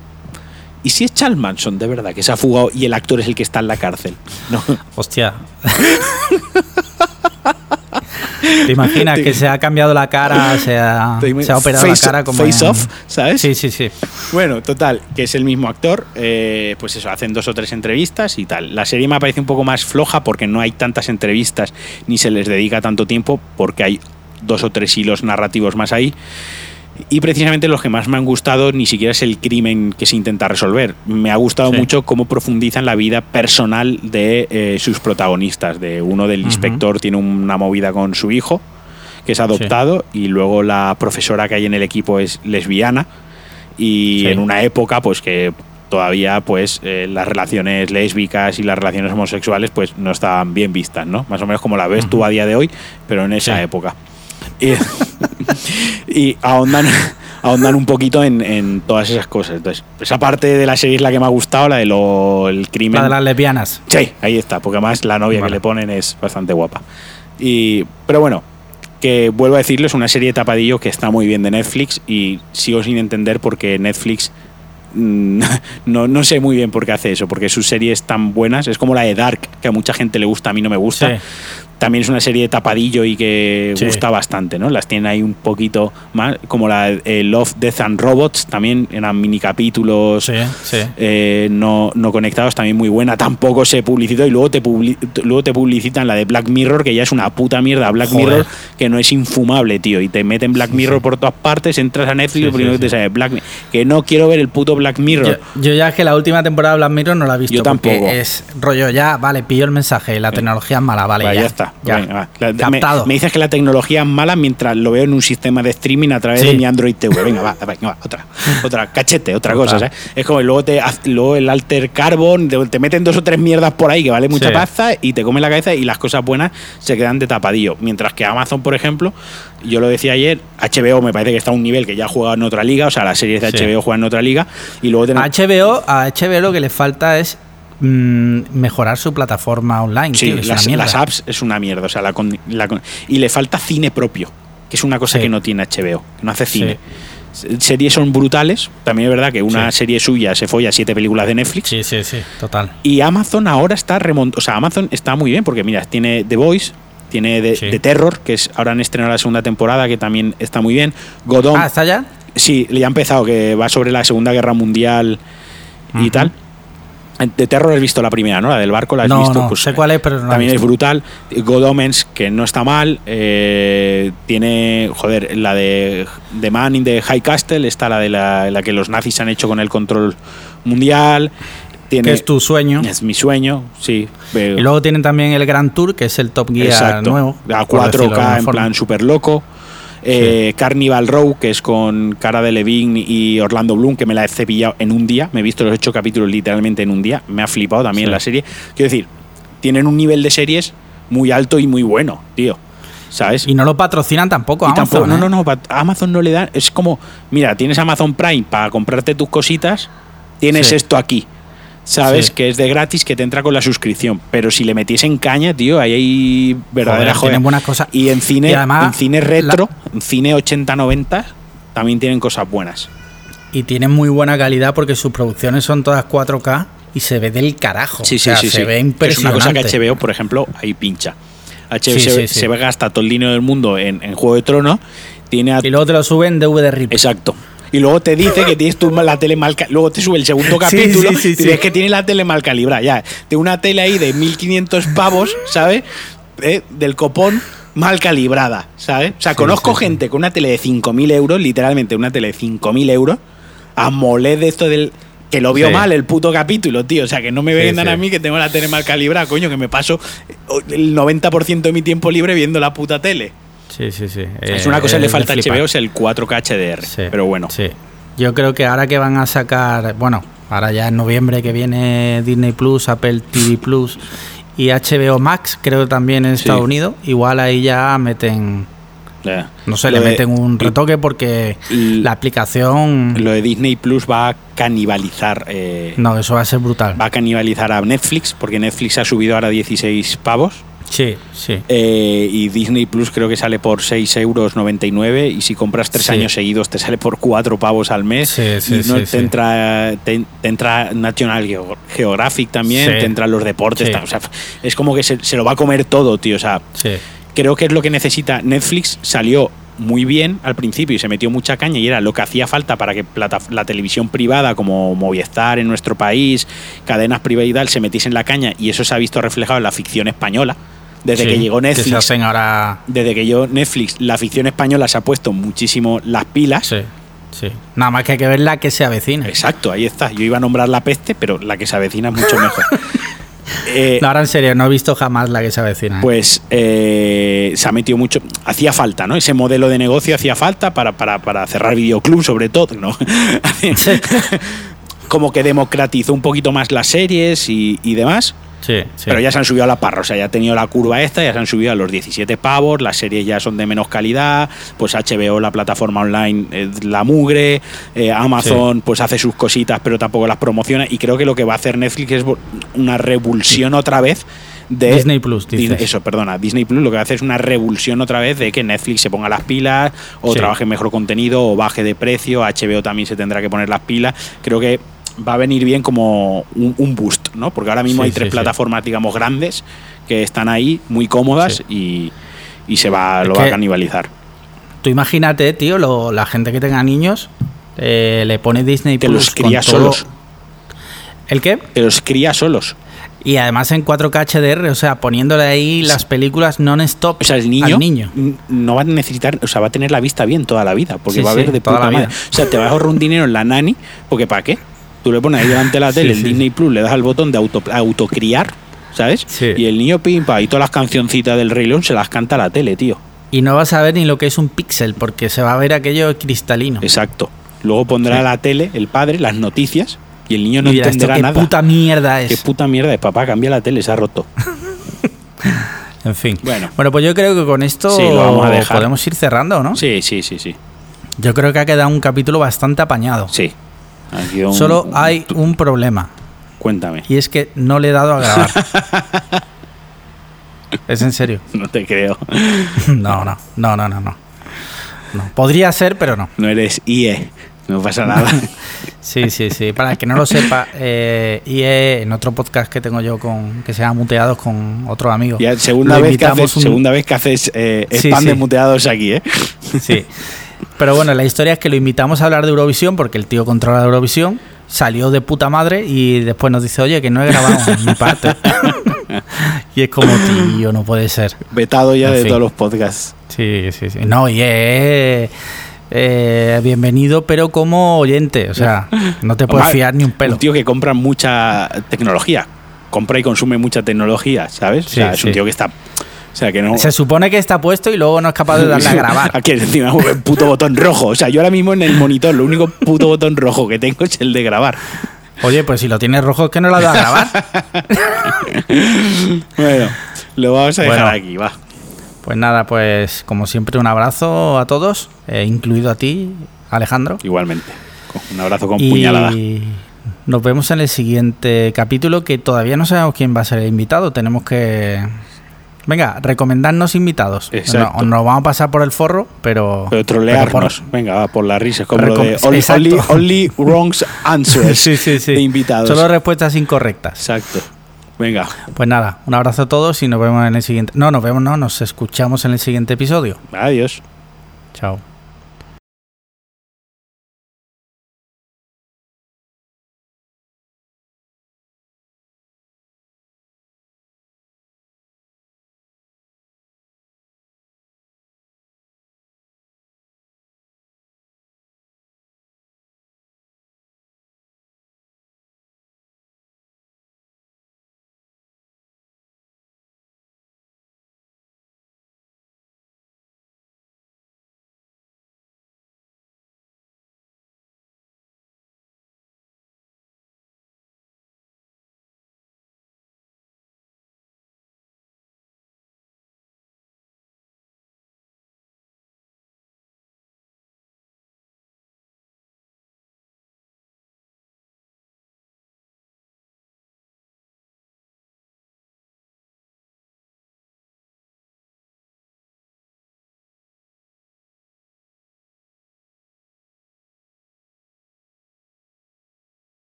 ¿y si es Charles Manson de verdad que se ha fugado y el actor es el que está en la cárcel? No. Hostia. [LAUGHS] ¿Te imaginas Te- que se ha cambiado la cara, [LAUGHS] se ha, se ha operado face, la cara como face en- off, ¿sabes? Sí, sí, sí. Bueno, total, que es el mismo actor, eh, pues eso, hacen dos o tres entrevistas y tal. La serie me parece un poco más floja porque no hay tantas entrevistas ni se les dedica tanto tiempo porque hay dos o tres hilos narrativos más ahí. Y precisamente los que más me han gustado ni siquiera es el crimen que se intenta resolver. Me ha gustado Sí. mucho cómo profundizan la vida personal de eh, sus protagonistas. De uno del Ujú. inspector tiene una movida con su hijo, que es adoptado, y luego la profesora que hay en el equipo es lesbiana. Y Sí. en una época, pues que todavía pues eh, las relaciones lésbicas y las relaciones homosexuales pues no estaban bien vistas, ¿no? Más o menos como la ves tú Ujú. a día de hoy, pero en esa Sí. época. Y, [LAUGHS] [LAUGHS] y ahondan, [LAUGHS] ahondan un poquito en, en todas esas cosas. Entonces, esa parte de la serie es la que me ha gustado, la de lo, el crimen. La de las lesbianas. Sí, ahí está, porque además la novia Vale. que le ponen es bastante guapa. Y, pero bueno, que vuelvo a decirlo, es una serie de tapadillo que está muy bien de Netflix y sigo sin entender por qué Netflix mm, [LAUGHS] no, no sé muy bien por qué hace eso, porque sus series tan buenas, es como la de Dark, que a mucha gente le gusta, a mí no me gusta. Sí. También es una serie de tapadillo y que Sí. gusta bastante, ¿no? Las tiene ahí un poquito más, como la de eh, Love, Death and Robots, también eran mini capítulos Sí, sí. eh, no, no conectados, también muy buena. Tampoco se publicitó y luego te, publi- luego te publicitan la de Black Mirror, que ya es una puta mierda. Black Joder. Mirror, que no es infumable, tío. Y te meten Black Mirror por todas partes, entras a Netflix y lo primero que te sale Black Mi- Que no quiero ver el puto Black Mirror. Yo, yo ya es que la última temporada de Black Mirror no la he visto. Yo tampoco. Es rollo ya, vale, pillo el mensaje, la tecnología es mala, vale, Vale, ya, ya, está. Ya. Venga, va. La- me, dices que la tecnología es mala mientras lo veo en un sistema de streaming a través Sí. de mi Android TV. Venga, va, venga, va, otra, [LAUGHS] otra, cachete, otra cosa. ¿sabes? Es como luego, te, luego el alter carbon, te, te meten dos o tres mierdas por ahí que vale mucha Sí. pasta y te comen la cabeza y las cosas buenas se quedan de tapadillo. Mientras que Amazon, por ejemplo, yo lo decía ayer, HBO me parece que está a un nivel que ya juega en otra liga, o sea, las series de Sí. HBO juegan en otra liga y luego tenemos... HBO, a HBO lo que le falta es mm, mejorar su plataforma online. Sí, tío, las, apps es una mierda. O sea, la con- la con- y le falta cine propio, que es una cosa Sí. que no tiene HBO, que no hace cine. Series son brutales. También es verdad que una Sí. serie suya se folla siete películas de Netflix. Sí, sí, sí, total. Y Amazon ahora está remontando. O sea, Amazon está muy bien porque, mira, tiene The Voice, tiene The, Sí. The Terror, que es ahora han estrenado la segunda temporada, que también está muy bien. Godot, Ah, ¿está ya? sí, ya ha empezado, que va sobre la Segunda Guerra Mundial y tal. De terror has visto la primera, ¿no? La del barco, la has No, visto. no, sé cuál es, pero no También es brutal. God Omens, que no está mal. eh, tiene, joder, la de The Man in the High Castle, está la de la, la que los nazis han hecho con el control mundial. Tiene, Que es tu sueño. Es mi sueño, sí. Y luego tienen también el Grand Tour, que es el Top Gear Exacto. nuevo. A por decirlo de 4K alguna en forma. plan super loco. Eh, Carnival Row, que es con Cara de Levine y Orlando Bloom, que me la he cepillado en un día. Me he visto los ocho capítulos literalmente en un día. Me ha flipado también Sí. la serie. Quiero decir, tienen un nivel de series muy alto y muy bueno, tío. ¿Sabes? Y no lo patrocinan tampoco Amazon. tampoco, no, ¿eh? no, no, Amazon no le da. Es como, mira, tienes Amazon Prime para comprarte tus cositas, tienes Sí. esto aquí. ¿Sabes? Sí. Que es de gratis, que te entra con la suscripción. Pero si le metiesen caña, tío, ahí hay verdadera Joder, tienen buenas cosas. Y en cine, Y además, en cine retro, en cine 80-90, también tienen cosas buenas. Y tienen muy buena calidad porque sus producciones son todas 4K y se ve del carajo. Sí, O sí, sea, sí. se sí. ve es una impresionante. cosa que HBO, por ejemplo, ahí pincha. HBO Sí, se, se gasta todo el dinero del mundo en, en Juego de Tronos. Tiene a Y luego te lo suben DVD RIP. Exacto. Y luego te dice que tienes tú la tele mal Luego te sube el segundo capítulo sí, sí, y ves que tiene la tele mal calibrada. Ya, de una tele ahí de 1500 pavos, ¿sabes? Eh, Del copón mal calibrada, ¿sabes? O sea, conozco gente con una tele de 5000 euros, literalmente una tele de 5000 euros, a moler de esto del. Que lo vio Sí. mal el puto capítulo, tío. O sea, que no me Sí, vendan sí. a mí que tengo la tele mal calibrada, coño, que me paso el 90% de mi tiempo libre viendo la puta tele. Sí, sí, sí. es Eh, una cosa que le falta a. HBO, es el 4K HDR. Sí, pero bueno. Sí. Yo creo que ahora que van a sacar, bueno, ahora ya en noviembre que viene Disney Plus, Apple TV Plus y HBO Max, creo también en Sí. Estados Unidos, igual ahí ya meten, no sé, Lo le de- meten un retoque porque y- la aplicación, Lo de Disney Plus va a canibalizar. eh, no, eso va a ser brutal. Va a canibalizar a Netflix, porque Netflix ha subido ahora 16 pavos. Sí, sí. eh, y Disney Plus creo que sale por 6 euros 99. Y si compras tres Sí. años seguidos, te sale por 4 pavos al mes. Sí, sí, y no sí, te. Entra, te, te entra National Geo- Geographic también, te entran los deportes. O sea, es como que se, se lo va a comer todo, tío. O sea, creo que es lo que necesita. Netflix salió muy bien al principio y se metió mucha caña y era lo que hacía falta para que plata- la televisión privada como Movistar en nuestro país, cadenas privadas y tal, se metiesen la caña y eso se ha visto reflejado en la ficción española. Desde Sí, que llegó Que se Netflix, hacen ahora. desde que llegó Netflix, la ficción española se ha puesto muchísimo las pilas. Sí, sí. Nada más que hay que ver la que se avecina. Exacto, ahí está. Yo iba a nombrar la peste, pero la que se avecina es mucho [LAUGHS] mejor. Eh, No, ahora en serio, no he visto jamás la que se avecina. ¿eh? pues eh, se ha metido mucho. Hacía falta, ¿no? Ese modelo de negocio hacía falta para, para, para cerrar videoclub, sobre todo, ¿no? [LAUGHS] Como que democratizó un poquito más las series y, y demás. Sí, sí. Pero ya se han subido a la parra, o sea, ya ha tenido la curva esta, ya se han subido a los 17 pavos, las series ya son de menos calidad, pues HBO, la plataforma online, eh, la mugre, eh, Amazon, pues hace sus cositas, pero tampoco las promociona, y creo que lo que va a hacer Netflix es una revulsión otra vez de... Disney Plus, dices. Eso, perdona, Disney Plus lo que va a hacer es una revulsión otra vez de que Netflix se ponga las pilas, o Sí. trabaje mejor contenido, o baje de precio, HBO también se tendrá que poner las pilas, creo que va a venir bien como un, un boost, ¿no? Porque ahora mismo Sí, hay tres sí, sí. plataformas, digamos, grandes que están ahí, muy cómodas y, y se va, Es lo va a canibalizar. Tú imagínate, tío, lo- la gente que tenga niños, eh, le pone Disney Te Plus los con cría todo- solos. ¿El qué? Te los cría solos. Y además en 4K HDR, o sea, poniéndole ahí las películas non-stop O sea, el niño, al niño. no va a necesitar, o sea, va a tener la vista bien toda la vida, porque Sí, va a sí, ver de toda puta madre. O sea, te vas a ahorrar un dinero en la nani, porque ¿para qué? Tú le pones ahí delante de la tele Sí, el sí. Disney Plus, le das al botón de auto, autocriar, ¿sabes? Sí. Y el niño pimpa y todas las cancioncitas del Rey León se las canta a la tele, tío. Y no vas a ver ni lo que es un píxel, porque se va a ver aquello cristalino. Exacto. Luego pondrá a la tele el padre las noticias y el niño no ¿esto entenderá qué nada. puta mierda es. Qué puta mierda es, papá, cambia la tele, se ha roto. [LAUGHS] En fin. Bueno. pues yo creo que con esto Sí, lo vamos a dejar. podemos ir cerrando, ¿no? Sí, sí, sí, sí. Yo creo que ha quedado un capítulo bastante apañado. Sí. Aquí un- Solo hay un problema. Cuéntame. Y es que no le he dado a grabar. [LAUGHS] es en serio. No te creo. [LAUGHS] No, no, no, no, no, no. Podría ser, pero no. No eres IE. No pasa nada. [LAUGHS] Sí, sí, sí. Para el que no lo sepa, eh, eh, en otro podcast que tengo yo con que se llama Muteados con otro amigo. Ya, segunda, vez que haces, un- segunda vez que haces eh, Sí, spam de muteados aquí, ¿eh? Sí. Pero bueno, la historia es que lo invitamos a hablar de Eurovisión porque el tío controla Eurovisión salió de puta madre y después nos dice, oye, que no he grabado [LAUGHS] mi parte. [LAUGHS] y es como, tío, no puede ser. Vetado ya En de fin. todos los podcasts. Sí, sí, sí. No, y es eh, bienvenido, pero como oyente. O sea, no te puedes fiar ni un pelo. Un tío que compra mucha tecnología. Compra y consume mucha tecnología, ¿sabes? o Sí, sea, es un tío que está. O sea, que no. Se supone que está puesto y luego no es capaz de darle a grabar. Aquí encima un puto botón rojo. O sea, yo ahora mismo en el monitor, lo único puto botón rojo que tengo es el de grabar. Oye, pues si lo tienes rojo es que no lo da a grabar. [LAUGHS] Bueno, lo vamos a dejar Bueno. aquí, va. Pues nada, pues como siempre un abrazo a todos, eh, incluido a ti, Alejandro. Igualmente. Un abrazo con y puñalada. nos vemos en el siguiente capítulo que todavía no sabemos quién va a ser el invitado. Tenemos que... Venga, recomendarnos invitados. Exacto. No- nos vamos a pasar por el forro, pero... Pero trolearnos. pero por- Venga, va, por las risas. Como lo de only, only wrongs answers [LAUGHS] sí, sí, sí. de invitados. Solo respuestas incorrectas. Exacto. Venga, Pues nada, un abrazo a todos y nos vemos en el siguiente... No, nos vemos, no, nos escuchamos en el siguiente episodio. adiós. Chao.